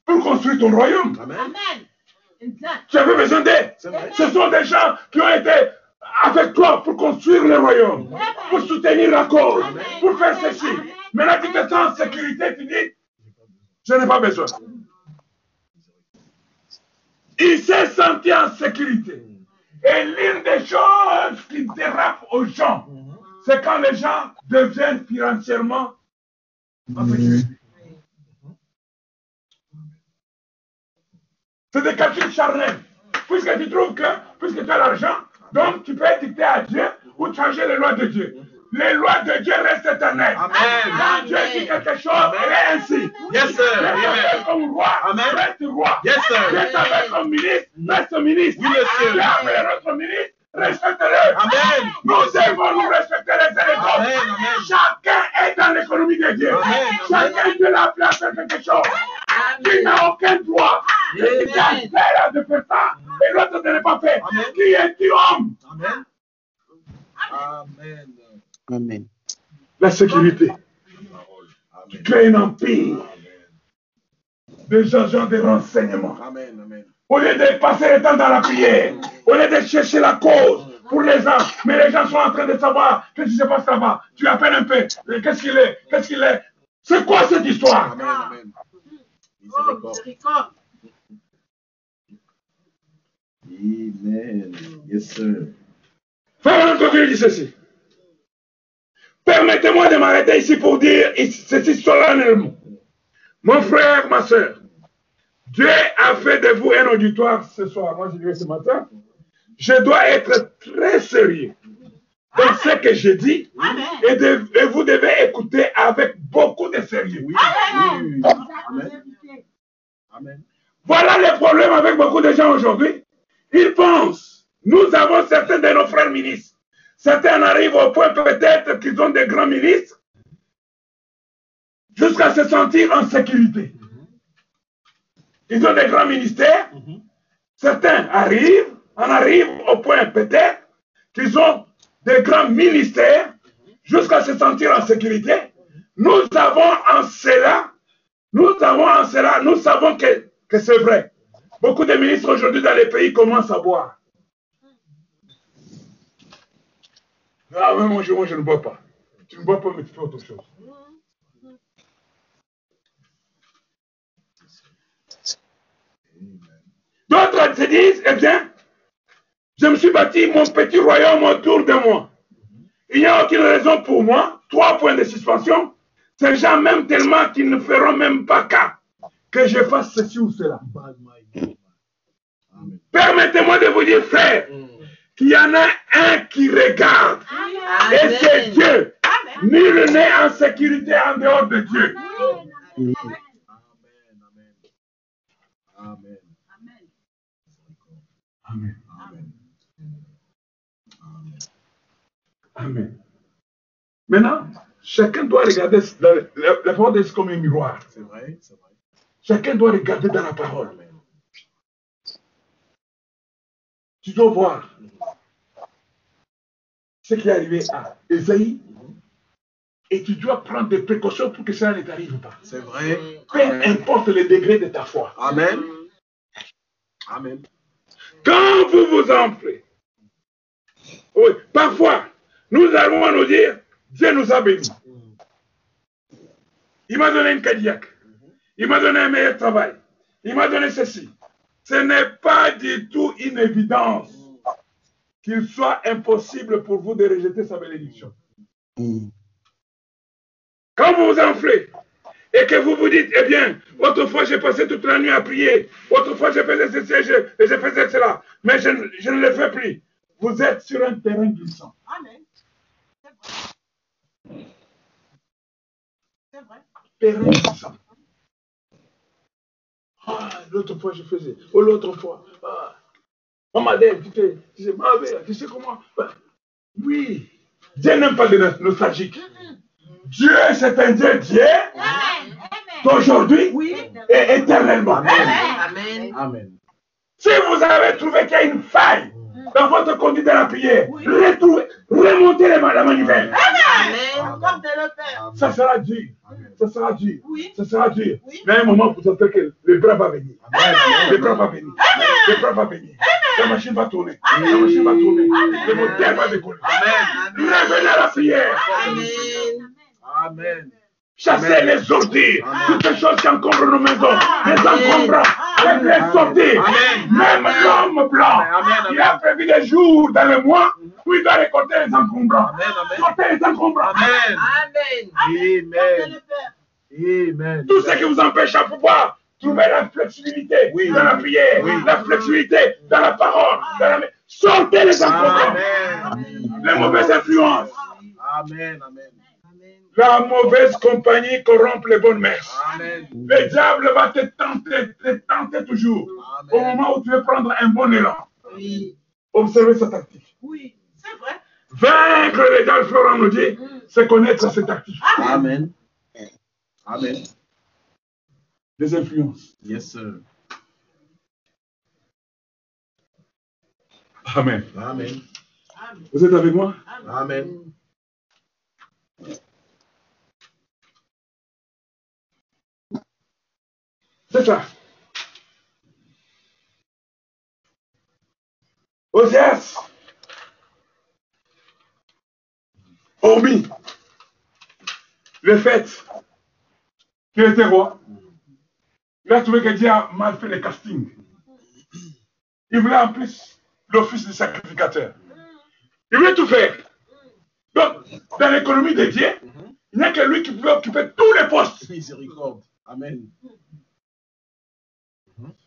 pour construire ton royaume. Amen. Tu avais besoin d'eux. C'est vrai. Ce sont des gens qui ont été avec toi pour construire le royaume, pour soutenir la cause, pour faire ceci. Maintenant, tu te sens en sécurité, tu dis, je n'ai pas besoin. Il s'est senti en sécurité. Et l'une des choses qui dérape aux gens, c'est quand les gens deviennent financièrement en sécurité. C'est des calculs charnels. Puisque tu trouves que, puisque tu as l'argent, donc tu peux dicter à Dieu ou changer les lois de Dieu. Les lois de Dieu restent éternelles. Amen. Quand Dieu dit quelque chose, elle est ainsi. Yes, sir. Dieu comme roi, Amen. reste roi. Yes, Dieu sir. t'appelle comme ministre, reste ministre. Oui, monsieur. Dieu notre ministre, respecte-le. Amen. Nous devons nous respecter les uns les autres. Amen. Amen. Chacun est dans l'économie de Dieu. Amen. Chacun Dieu l'a faire quelque chose. Tu n'as aucun droit. Amen. Tu t'appelles de faire ça et l'autre ne l'a pas fait. Amen. Qui es-tu homme? Amen. Amen. Amen. La sécurité. Tu crées un empire. Des agents de renseignement. Amen. Amen. Au lieu de passer le temps dans la prière, au lieu de chercher la cause pour les gens, mais les gens sont en train de savoir qu'est-ce qui se passe là-bas. Tu appelles un peu, euh, qu'est-ce qu'il est, qu'est-ce qu'il est? C'est quoi cette histoire? Amen. Amen. Oh. Amen. Yes, sir. Frère Antoine dit ceci. Permettez-moi de m'arrêter ici pour dire ceci solennellement. Mon frère, ma soeur, Dieu a fait de vous un auditoire ce soir. Moi, je dirais ce matin. Je dois être très sérieux dans ce que je dis et, de- et vous devez écouter avec beaucoup de sérieux. Oui. Amen. Voilà le problème avec beaucoup de gens aujourd'hui. Ils pensent, nous avons certains de nos frères ministres. Certains arrivent au point peut-être qu'ils ont des grands ministres jusqu'à se sentir en sécurité. Ils ont des grands ministères. Certains arrivent, en arrivent au point peut-être qu'ils ont des grands ministères jusqu'à se sentir en sécurité. Nous avons en cela, nous avons en cela, nous savons que, que c'est vrai. Beaucoup de ministres aujourd'hui dans les pays commencent à boire. Ah, mais moi, je, moi, je ne bois pas. Tu ne bois pas, mais tu fais autre chose. D'autres se disent, eh bien, je me suis bâti mon petit royaume autour de moi. Il n'y a aucune raison pour moi. Trois points de suspension. Ces gens m'aiment tellement qu'ils ne feront même pas cas que je fasse ceci ou cela. Permettez-moi de vous dire, frère, mm. qu'il y en a un qui regarde. Et c'est Dieu. Amen. Nul n'est en sécurité en dehors de Dieu. Mm. Amen. Amen. Amen. Amen. Amen. Maintenant, chacun doit regarder la, la, la parole comme un miroir. C'est vrai, c'est vrai. Chacun doit regarder dans la parole. Tu dois voir ce qui est arrivé à Esaïe et tu dois prendre des précautions pour que cela ne t'arrive pas. C'est vrai. Peu importe le degré de ta foi. Amen. Amen. Quand vous vous enflez, oui, parfois, nous allons nous dire, Dieu nous a bénis. Il m'a donné une Cadillac. Il m'a donné un meilleur travail. Il m'a donné ceci. Ce n'est pas du tout une évidence qu'il soit impossible pour vous de rejeter sa bénédiction. Quand vous vous enflez et que vous vous dites, eh bien, autrefois j'ai passé toute la nuit à prier, autrefois j'ai fait ceci et je, faisais cela, mais je, ne- je ne le fais plus. Vous êtes sur un terrain glissant. Amen. C'est vrai. C'est vrai. Terrain glissant. Ah, l'autre fois je faisais, oh l'autre fois. Ah. Maman tu sais, tu sais, ma mère, tu sais comment? Ben, oui, Dieu n'aime pas de nos- nostalgiques. Dieu, c'est un Dieu. Amen. d'aujourd'hui Oui. et éternellement. Amen. Amen. Amen. Si vous avez trouvé qu'il y a une faille dans votre conduite de la prière, Oui. retrouvez, remontez la, la manivelle. Amen. Ça sera dur. Ça sera dur. Oui. Ça sera dur. Oui. Mais à un moment, vous sentez que le bras va venir. Amen. Le bras va venir. Le bras va venir. La machine va tourner. La machine va tourner. Le moteur va décoller. Amen. Revenez à la prière. Amen. Amen. Chassez les. Amen. Toutes les choses qui encombrent nos maisons. Les encombrants. Faites-les sortir. Amen. Même l'homme blanc. Il a prévu des jours dans le mois où il doit récolter les encombrants. Amen. Amen. Sortez les encombrants. Amen. Amen. Tout ce qui vous empêche à pouvoir trouver la flexibilité Oui. dans la prière, Oui. la flexibilité dans la parole, dans la... sortez les encombrants. Amen. Les mauvaises influences. Amen. Amen. La mauvaise compagnie corrompt les bonnes mères. Amen. Le diable va te tenter, te tenter toujours. Au moment où tu veux prendre un bon élan, Oui. observez sa tactique. Oui. C'est vrai. Vaincre le diable, Florent nous dit, c'est connaître ses tactiques. Amen. Amen. Les influences. Yes, sir. Amen. Amen. Vous êtes avec moi? Amen. C'est ça. Osias, hormis le fait qu'il était roi, il a trouvé que Dieu a mal fait le casting. Il voulait en plus l'office du sacrificateur. Il voulait tout faire. Donc, dans l'économie de Dieu, il n'y a que lui qui pouvait occuper tous les postes. Miséricorde. Amen.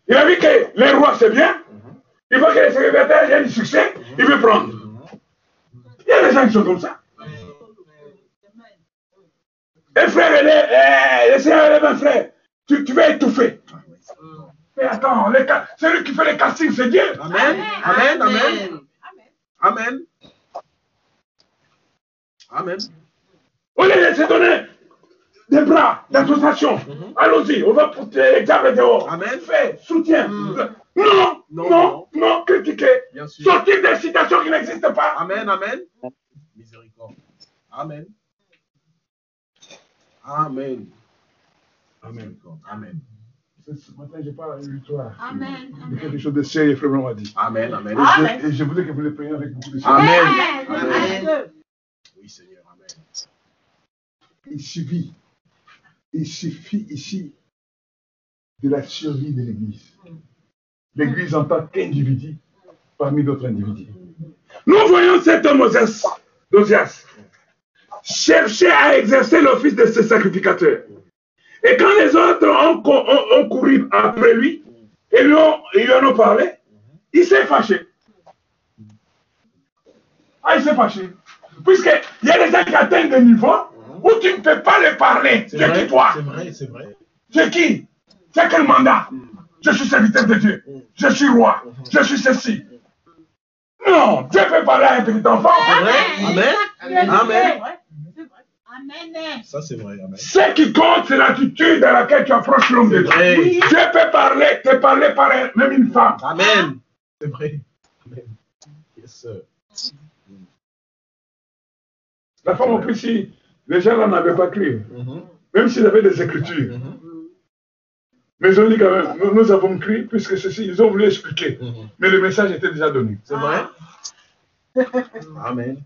Il a vu que les rois, c'est bien. Il voit que les secrétaires, il y a du succès, il veut prendre. Il y a des gens qui sont comme ça. Et frère, les, eh, le Seigneur élève un frère. Tu, tu vas étouffer. Mais attends, les celui qui fait les castings, c'est Dieu. Amen. Amen. Amen. Amen. Amen. Amen. On les laisse donner des bras d'association. Allons-y, on va porter les diables dehors. Amen. Fais, soutien. Mm. Non, Non, non, non, critiquer. Sortir des citations qui n'existent pas. Amen. Amen. Miséricorde. Amen. Amen. Amen. Amen. Ce matin, je parle à une victoire. Amen. de quelque chose de sérieux, frère m'a dit. Amen. Amen. Et Amen. je, et je voudrais que vous le preniez avec beaucoup de sérieux. Amen. Amen. Oui, Seigneur. Amen. Il suffit, il suffit ici de la survie de l'Église. L'Église en tant qu'individu parmi d'autres individus. Nous voyons cet homme d'Osias chercher à exercer l'office de ce sacrificateur. Et quand les autres ont, cou- ont- ont couru après lui et lui, ont, en ont parlé, il s'est fâché. Ah, il s'est fâché. Puisqu'il y a des gens qui atteignent des niveaux où tu ne peux pas les parler. C'est qui toi c'est vrai, c'est vrai. C'est qui? C'est quel mandat? Je suis serviteur de Dieu. Je suis roi. Je suis ceci. Non, Dieu peut parler à un petit enfant. Amen. Amen. Amen. Amen. Ça, c'est vrai. Amen. Ce qui compte, c'est l'attitude dans laquelle tu approches l'homme de Dieu. Dieu peut parler, te parler par même une femme. Amen. C'est vrai. Amen. Yes, sir. La femme, plus, si les gens là n'avaient pas cru, Mhm. même s'ils avaient des écritures, Mhm. mais ils ont dit quand même, nous, nous avons cru, puisque ceci, ils ont voulu expliquer. Mhm. Mais le message était déjà donné. C'est vrai? Amen.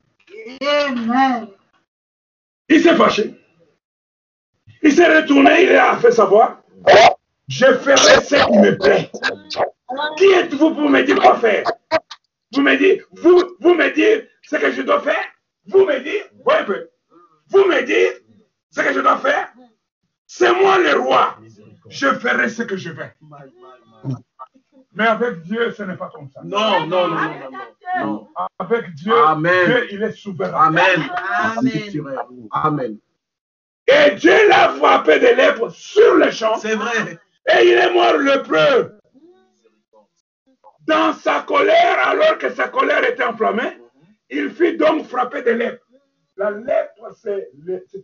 Amen. Il s'est fâché. Il s'est retourné, il a fait savoir, je ferai ce qui me plaît. Qui êtes-vous pour me dire quoi faire? Vous me dites, vous, vous me dites ce que je dois faire? Vous me dites, ouais, un peu. Vous me dites ce que je dois faire C'est moi le roi. Je ferai ce que je veux. Mais avec Dieu, ce n'est pas comme ça. Non, non, non, non, non, non. Avec Dieu, Amen. Dieu, il est souverain. Amen. Amen. Amen. Et Dieu l'a frappé de lèvres sur le champ. C'est vrai. Et il est mort le preux. Dans sa colère, alors que sa colère était enflammée, il fut donc frappé de lèpre. La lèpre, c'est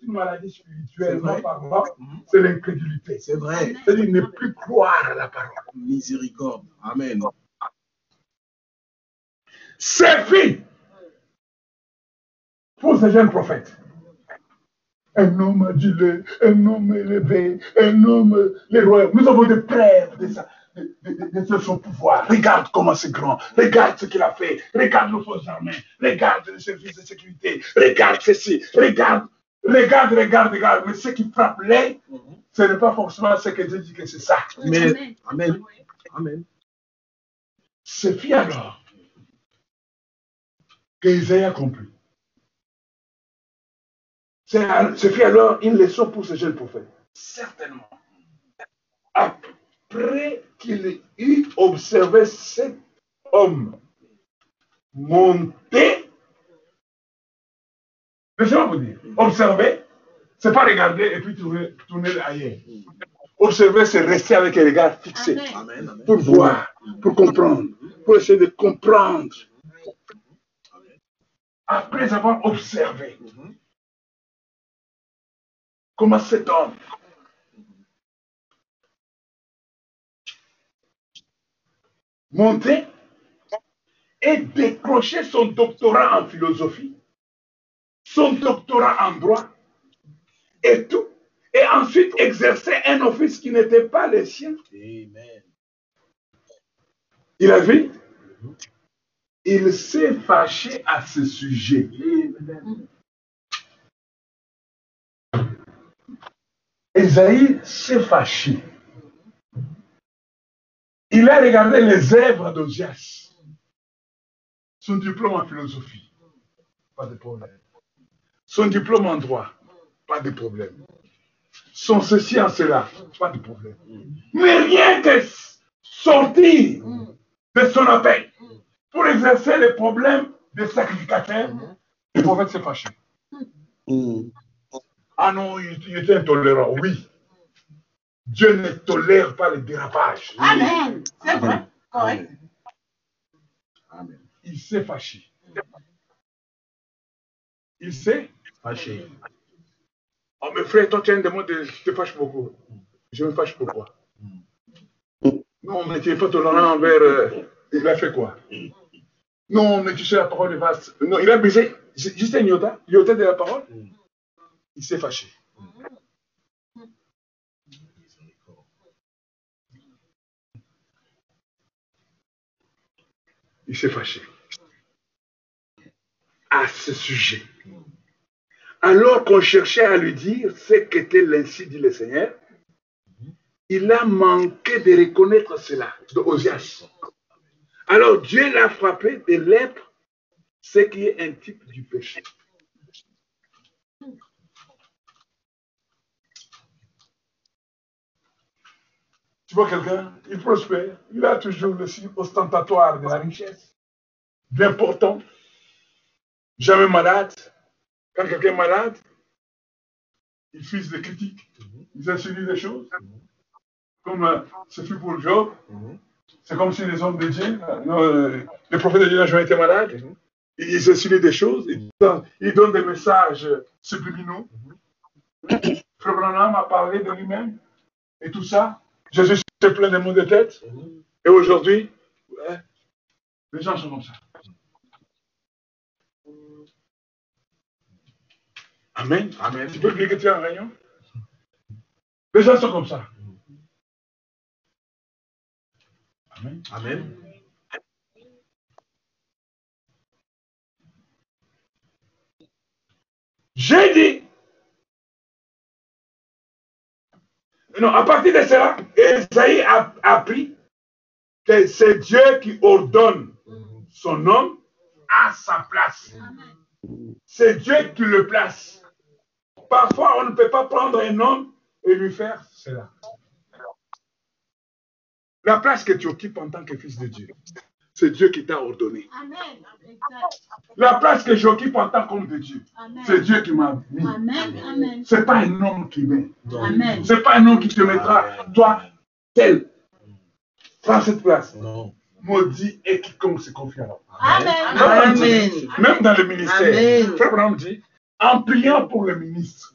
une maladie spirituelle, non parlant, c'est l'incrédulité. C'est vrai. C'est-à-dire ne plus croire à la parole. Miséricorde. Amen. C'est fini pour ce jeune prophète. Un homme adulé, un homme élevé, un homme, les rois. Nous avons des preuves de, ça, de, de- de son pouvoir. Regarde comment c'est grand. Regarde ce qu'il a fait. Regarde nos forces armées. Regarde les services de sécurité. Regarde ceci. Regarde. Regarde, regarde, regarde. Mais ce qui frappe l'œil, ce n'est pas forcément ce que Dieu dit que c'est ça. Mais, Amen. Amen. Ce fut alors que Isaïe a compris. C'est fut alors une leçon pour ce jeune prophète. Certainement. Après qu'il eut observé cet homme monter, laissez-moi vous dire, observer, c'est pas regarder et puis tourner, tourner ailleurs. Observer, c'est rester avec un regard fixé Amen. Pour voir, pour comprendre, pour essayer de comprendre. Après avoir observé comment cet homme montait et décrochait son doctorat en philosophie, son doctorat en droit et tout, et ensuite exerçait un office qui n'était pas le sien. Amen. Il a vu? Il s'est fâché à ce sujet. Esaïe s'est fâché. Il a regardé les œuvres d'Ozias. Son diplôme en philosophie, pas de problème. Son diplôme en droit, pas de problème. Son ceci en cela, pas de problème. Mais rien que sortir de son appel pour exercer les problèmes des sacrificateurs, le prophète s'est fâché. Mm. Ah non, il, il était intolérant, oui. Dieu ne tolère pas les dérapages. Amen. C'est vrai. Correct. Amen. Il s'est fâché. Il s'est. Fâché. Oh, mais frère, toi, tu as un démon de. Tu te fâches beaucoup. Je me fâche pourquoi Non, mais tu n'es pas tolérant envers. euh, il a fait quoi? Non, mais tu sais, la parole est vaste. Non, il a brisé. C'est juste un iota. Iota de la parole. Il s'est fâché. Il s'est fâché. À ce sujet. Alors qu'on cherchait à lui dire ce qu'était l'ainsi dit le Seigneur, il a manqué de reconnaître cela, de Osias. Alors Dieu l'a frappé de lèpre, ce qui est un type du péché. Tu vois quelqu'un, il prospère, il a toujours le signe ostentatoire de la richesse, bien portant, jamais malade, Quand quelqu'un est malade, il fils des critiques, ils insinuent des choses. Comme euh, ce fut pour Job, c'est comme si les hommes de Dieu, euh, non, euh, les prophètes de Dieu n'ont jamais été malades. Ils insinuent des choses, ils donnent, ils donnent des messages subliminaux. Frère Branham a parlé de lui-même et tout ça. Jésus s'est plein de mots de tête. Et aujourd'hui, ouais, les gens sont comme ça. Amen. Amen. Tu peux oublier que tu es en réunion? Les gens sont comme ça. Amen. Amen. J'ai dit. Non, à partir de cela, Esaïe a appris que c'est Dieu qui ordonne son homme à sa place. C'est Dieu qui le place. Parfois, on ne peut pas prendre un homme et lui faire cela. La place que tu occupes en tant que fils de Dieu, c'est Dieu qui t'a ordonné. Amen. La place que j'occupe en tant qu'homme de Dieu, c'est Dieu qui m'a mis. Amen. Amen. C'est pas un homme qui met. Amen. C'est pas un homme qui te mettra, toi, tel. Prends cette place. Non. Maudit et quiconque se confie à l'homme. Amen. Amen. Même dans le ministère. Frère Branham dit, en priant pour le ministre,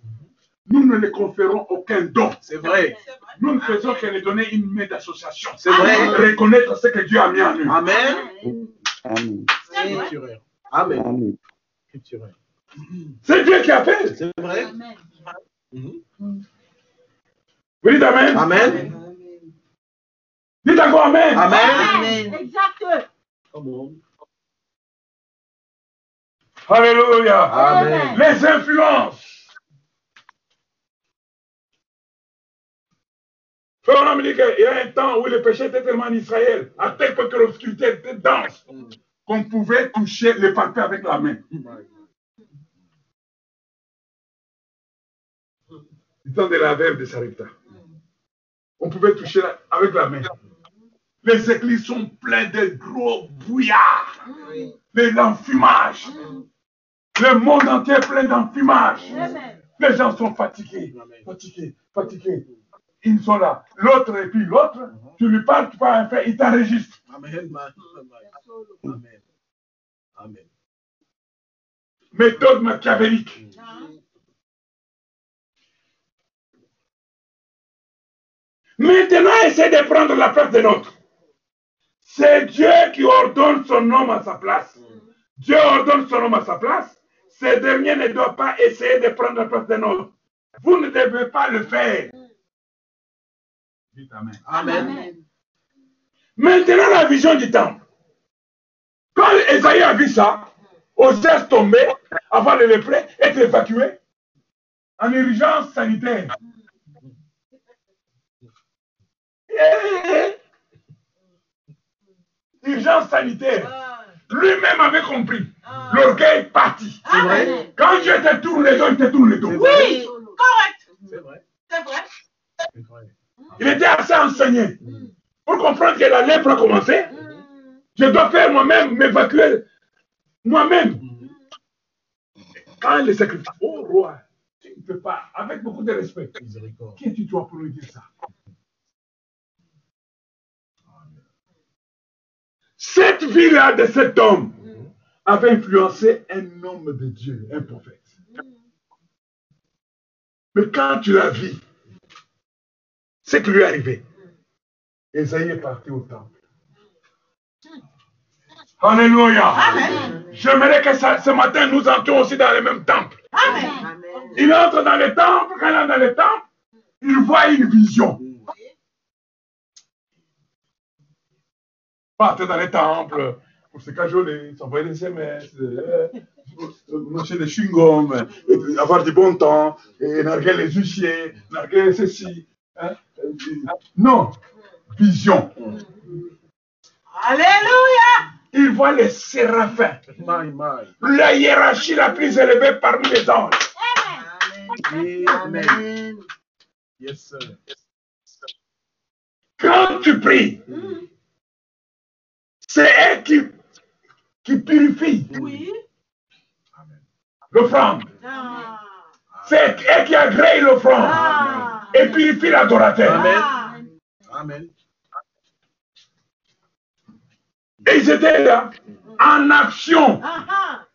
nous ne lui conférons aucun don. C'est vrai. Nous ne faisons que lui donner une main d'association. C'est vrai. Reconnaître ce que Dieu a mis en nous. Amen. Amen. Amen. C'est Dieu qui appelle. C'est vrai. Amen. Vous dites Amen. Amen. Dites encore Amen. Amen. Amen. Exact. Alléluia. Amen. Les influences. Frère, on me dit qu'il y a un temps où le péché était tellement en Israël, à tel point que l'obscurité était dense, qu'on pouvait toucher les palper avec la main. Du temps de la de Sarepta. On pouvait toucher avec la main. Les églises sont pleines de gros brouillards, de l'enfumage. Le monde entier est plein d'enfumage. Les gens sont fatigués, fatigués, fatigués. Ils sont là. L'autre et puis l'autre, tu lui parles, tu parles un fait, il t'enregistre. Amen. Amen. Amen. Méthode machiavélique. Maintenant, essaie de prendre la place de l'autre. C'est Dieu qui ordonne son homme à sa place. Dieu ordonne son homme à sa place. Ce dernier ne doit pas essayer de prendre la place d'un autre. Vous ne devez pas le faire. Dites Amen. Amen. Amen. Maintenant, la vision du temple. Quand Esaïe a vu ça, Osée tomber avant le lépreux être évacué en urgence sanitaire. Eh, Urgence sanitaire. Lui-même avait compris. L'orgueil est parti. C'est vrai. Amen. Quand Dieu te tourne les dos, il te tourne les dos. Oui. Correct. C'est vrai. C'est vrai. C'est vrai. Il était assez enseigné pour comprendre que la lèpre a commencé. Mm. Je dois faire moi-même, m'évacuer moi-même. Quand les sacrifices, oh roi, tu ne peux pas, avec beaucoup de respect, qui es-tu toi pour lui dire ça? Cette vie-là de cet homme avait influencé un homme de Dieu, un prophète. Mais quand tu l'as vu, ce qui lui est arrivé, Esaïe est parti au temple. Alléluia. J'aimerais que ça- ce matin nous entrions aussi dans le même temple. Amen. Il entre dans le temple, quand il est dans le temple, il voit une vision. Partir dans le temple pour se cajoler, s'envoyer des SMS, euh, euh, manger des chewing-gums, euh, avoir du bon temps, et narguer les huissiers, narguer ceci. Non, vision. Alléluia. Il voit les séraphins, My, my. la hiérarchie la plus élevée parmi les anges. Amen. Amen. Amen. Yes, sir. Quand tu pries, c'est elle qui, qui purifie. Oui. l'offrande. Ah. C'est elle qui agrée l'offrande Ah. Et purifie l'adorateur. Amen. Ah. Amen. Et ils étaient là, en action. Ah, ah.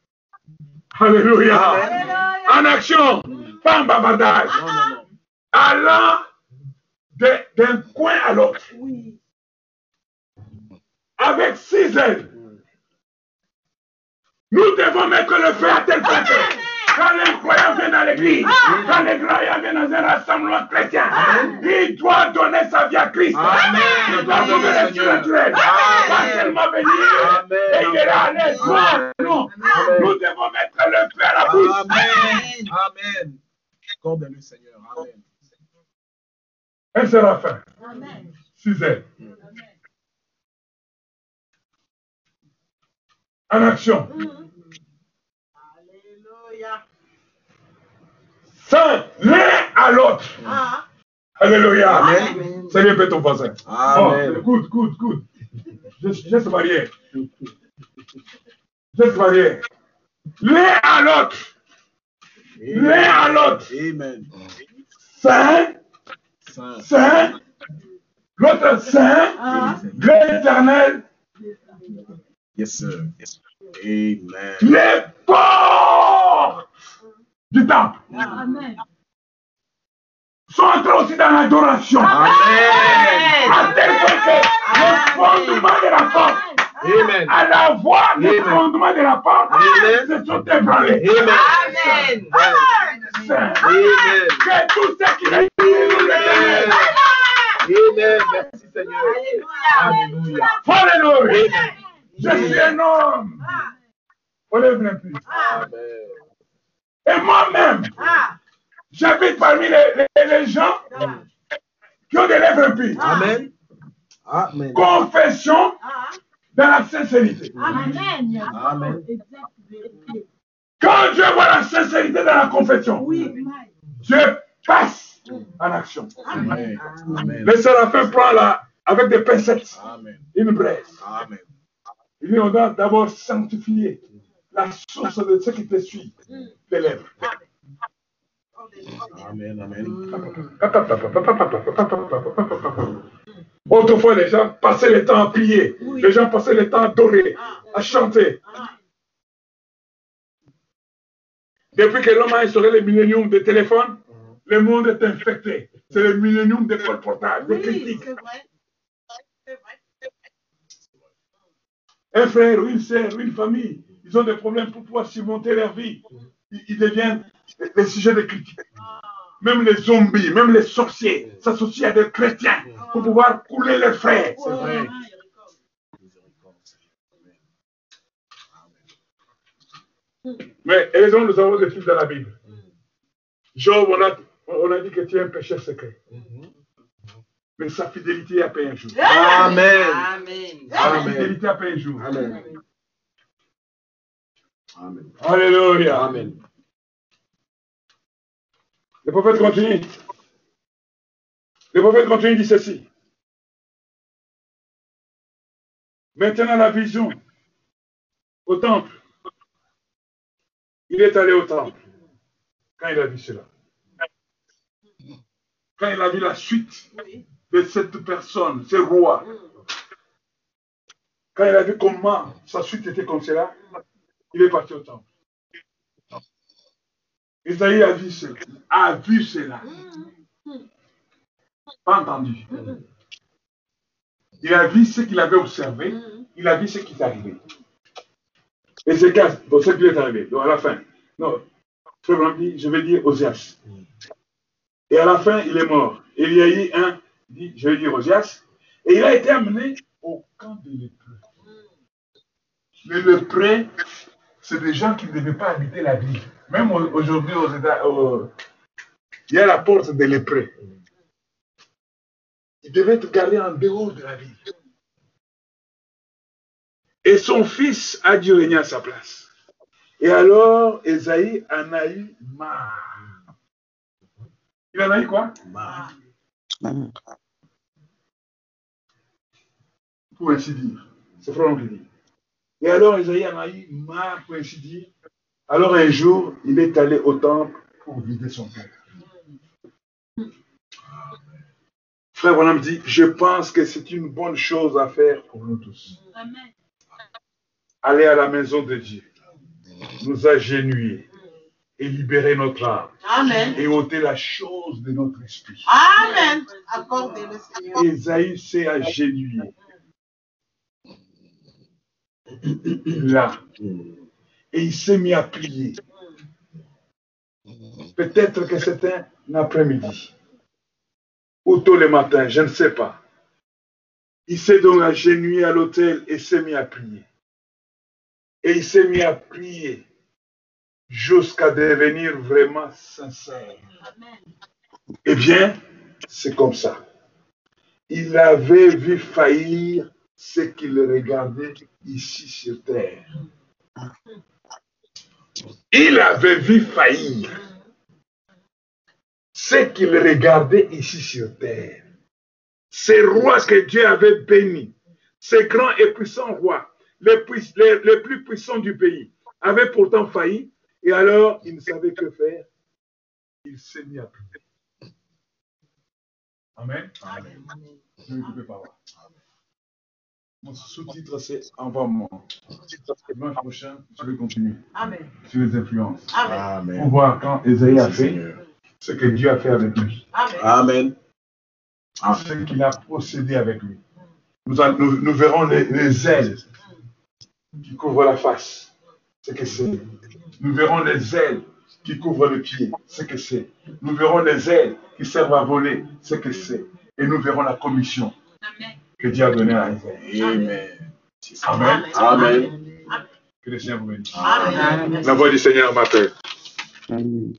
Alléluia. Alléluia. En action. Pas en bavardage. Non. Allant d'un coin à l'autre. Oui. Avec six ailes. Nous devons mettre le feu à tel point quand l'incroyant vient dans l'église, quand les croyants viennent dans un rassemblement chrétien, il doit donner sa vie à Christ. Amen. Il doit trouver le Seigneur. surnaturel. Pas seulement venir Amen. et il est là à l'aise. Non. Amen. Nous devons mettre le feu à la bouche. Amen. Amen. Accorde-le, Seigneur. Amen. Un séraphin, Amen. six ailes. En action. Alléluia. Saint, l'un à l'autre. Ah. Alléluia. Amen. Salut un peu ton voisin. Amen. Oh, good, good, good. Geste geste barrière. Geste barrière. L'un à l'autre. L'un à l'autre. Amen. Saint, Saint. Saint. L'autre Saint. Ah. Dieu éternel. Yes, sir. Yes. Amen. Les portes du temple Amen. sont entrés aussi dans l'adoration. Amen. À tel point que le fondement de la porte, Amen. à la voix du Amen. fondement de la porte, Amen. se sont ébranlés. Amen. Amen. Que tout ce qui est l'éternel. Amen. Merci, Seigneur. Alléluia. Alléluia. Je suis un homme. On lève les pieds. Amen. Et moi-même, Ah. j'habite parmi les, les- les gens qui ont des lèvres impies. Amen. Amen. Confession Ah. dans la sincérité. Amen. Quand Dieu voit la sincérité dans la confession, Oui. Dieu passe en action. Amen. Amen. Le séraphin prend là, avec des pincettes, Amen. une braise. Amen. Il dit, on doit d'abord sanctifier la source de ce qui te suit, les lèvres. Amen. Amen. Autrefois, les gens passaient le temps à prier. Oui. Les gens passaient le temps à adorer, à chanter. Depuis que l'homme a instauré le millénium de téléphone, le monde est infecté. C'est le millénium des colportages, des critiques. Un frère ou une sœur une famille, ils ont des problèmes pour pouvoir surmonter leur vie. Ils, ils deviennent des sujets de critique. Même les zombies, même les sorciers s'associent à des chrétiens pour pouvoir couler les frères. C'est vrai. Mais heureusement, nous avons des trucs dans la Bible. Job, on a, on a dit que tu es un pécheur secret. Mais sa fidélité a payé un jour. Amen. Amen. Sa fidélité a payé un jour. Amen. Amen. Alléluia. Amen. Le prophète continue. Le prophète continue, dit ceci. Maintenant, la vision au temple. Il est allé au temple quand il a vu cela. Quand il a vu la suite de cette personne, ce roi. Quand il a vu comment sa suite était comme cela, il est parti au temple. Isaïe a vu cela. A vu cela. Pas entendu. Il a vu ce qu'il avait observé. Il a vu ce qui est arrivé. Et c'est cas, pour ce qui est arrivé. Donc à la fin. Non. Je vais dire Osias. Et à la fin, il est mort. Et il y a eu un, dit, je vais dire Osias. Et il a été amené au camp des lépreux. Les lépreux, c'est des gens qui ne devaient pas habiter la ville. Même au- aujourd'hui, aux États, il y a la porte des lépreux. Ils devaient être gardés en dehors de la ville. Et son fils a dû régner à sa place. Et alors, Esaïe en a eu marre. Il en a eu quoi? Amen. Pour ainsi dire. C'est Frère qui dit. Et alors, Esaïe en a eu marre, pour ainsi dire, Alors un jour, il est allé au temple pour vider son cœur. Frère Branham dit, je pense que c'est une bonne chose à faire pour nous tous. Amen. Aller à la maison de Dieu, nous agenouiller et libérer notre âme Amen. et ôter la chose de notre esprit. Amen. Esaïe s'est agenouillé. Là. Et il s'est mis à prier. Peut-être que c'était un après-midi. Ou tôt le matin, je ne sais pas. Il s'est donc agenouillé à l'autel et s'est mis à prier. Et il s'est mis à prier jusqu'à devenir vraiment sincère. Eh bien, c'est comme ça. Il avait vu faillir ce qu'il regardait ici sur terre. Il avait vu faillir ce qu'il regardait ici sur terre. Ces rois que Dieu avait bénis, ces grands et puissants rois, les, puis- les- les plus puissants du pays, avaient pourtant failli. Et alors, il ne savait que faire. Il s'est mis à prier. Amen. Amen. Ne coupez pas. là. Mon sous-titre, c'est Envoie-moi. Dimanche prochain, je vais continuer Amen. sur les influences. Amen. Pour voir quand Esaïe a fait Seigneur. ce que Dieu a fait avec lui, Amen. Amen. ce qu'il a procédé avec lui. Nous, en- nous- nous verrons les, les ailes qui couvrent la face, ce que c'est. Nous verrons les ailes qui couvrent le pied, ce que c'est. Nous verrons les ailes qui servent à voler, ce que c'est. Et nous verrons la commission Amen. Que Dieu a donnée à Esaïe. Amen. Amen. Amen. Que le Seigneur vous bénisse. Amen. La voix du Seigneur m'appelle. Amen.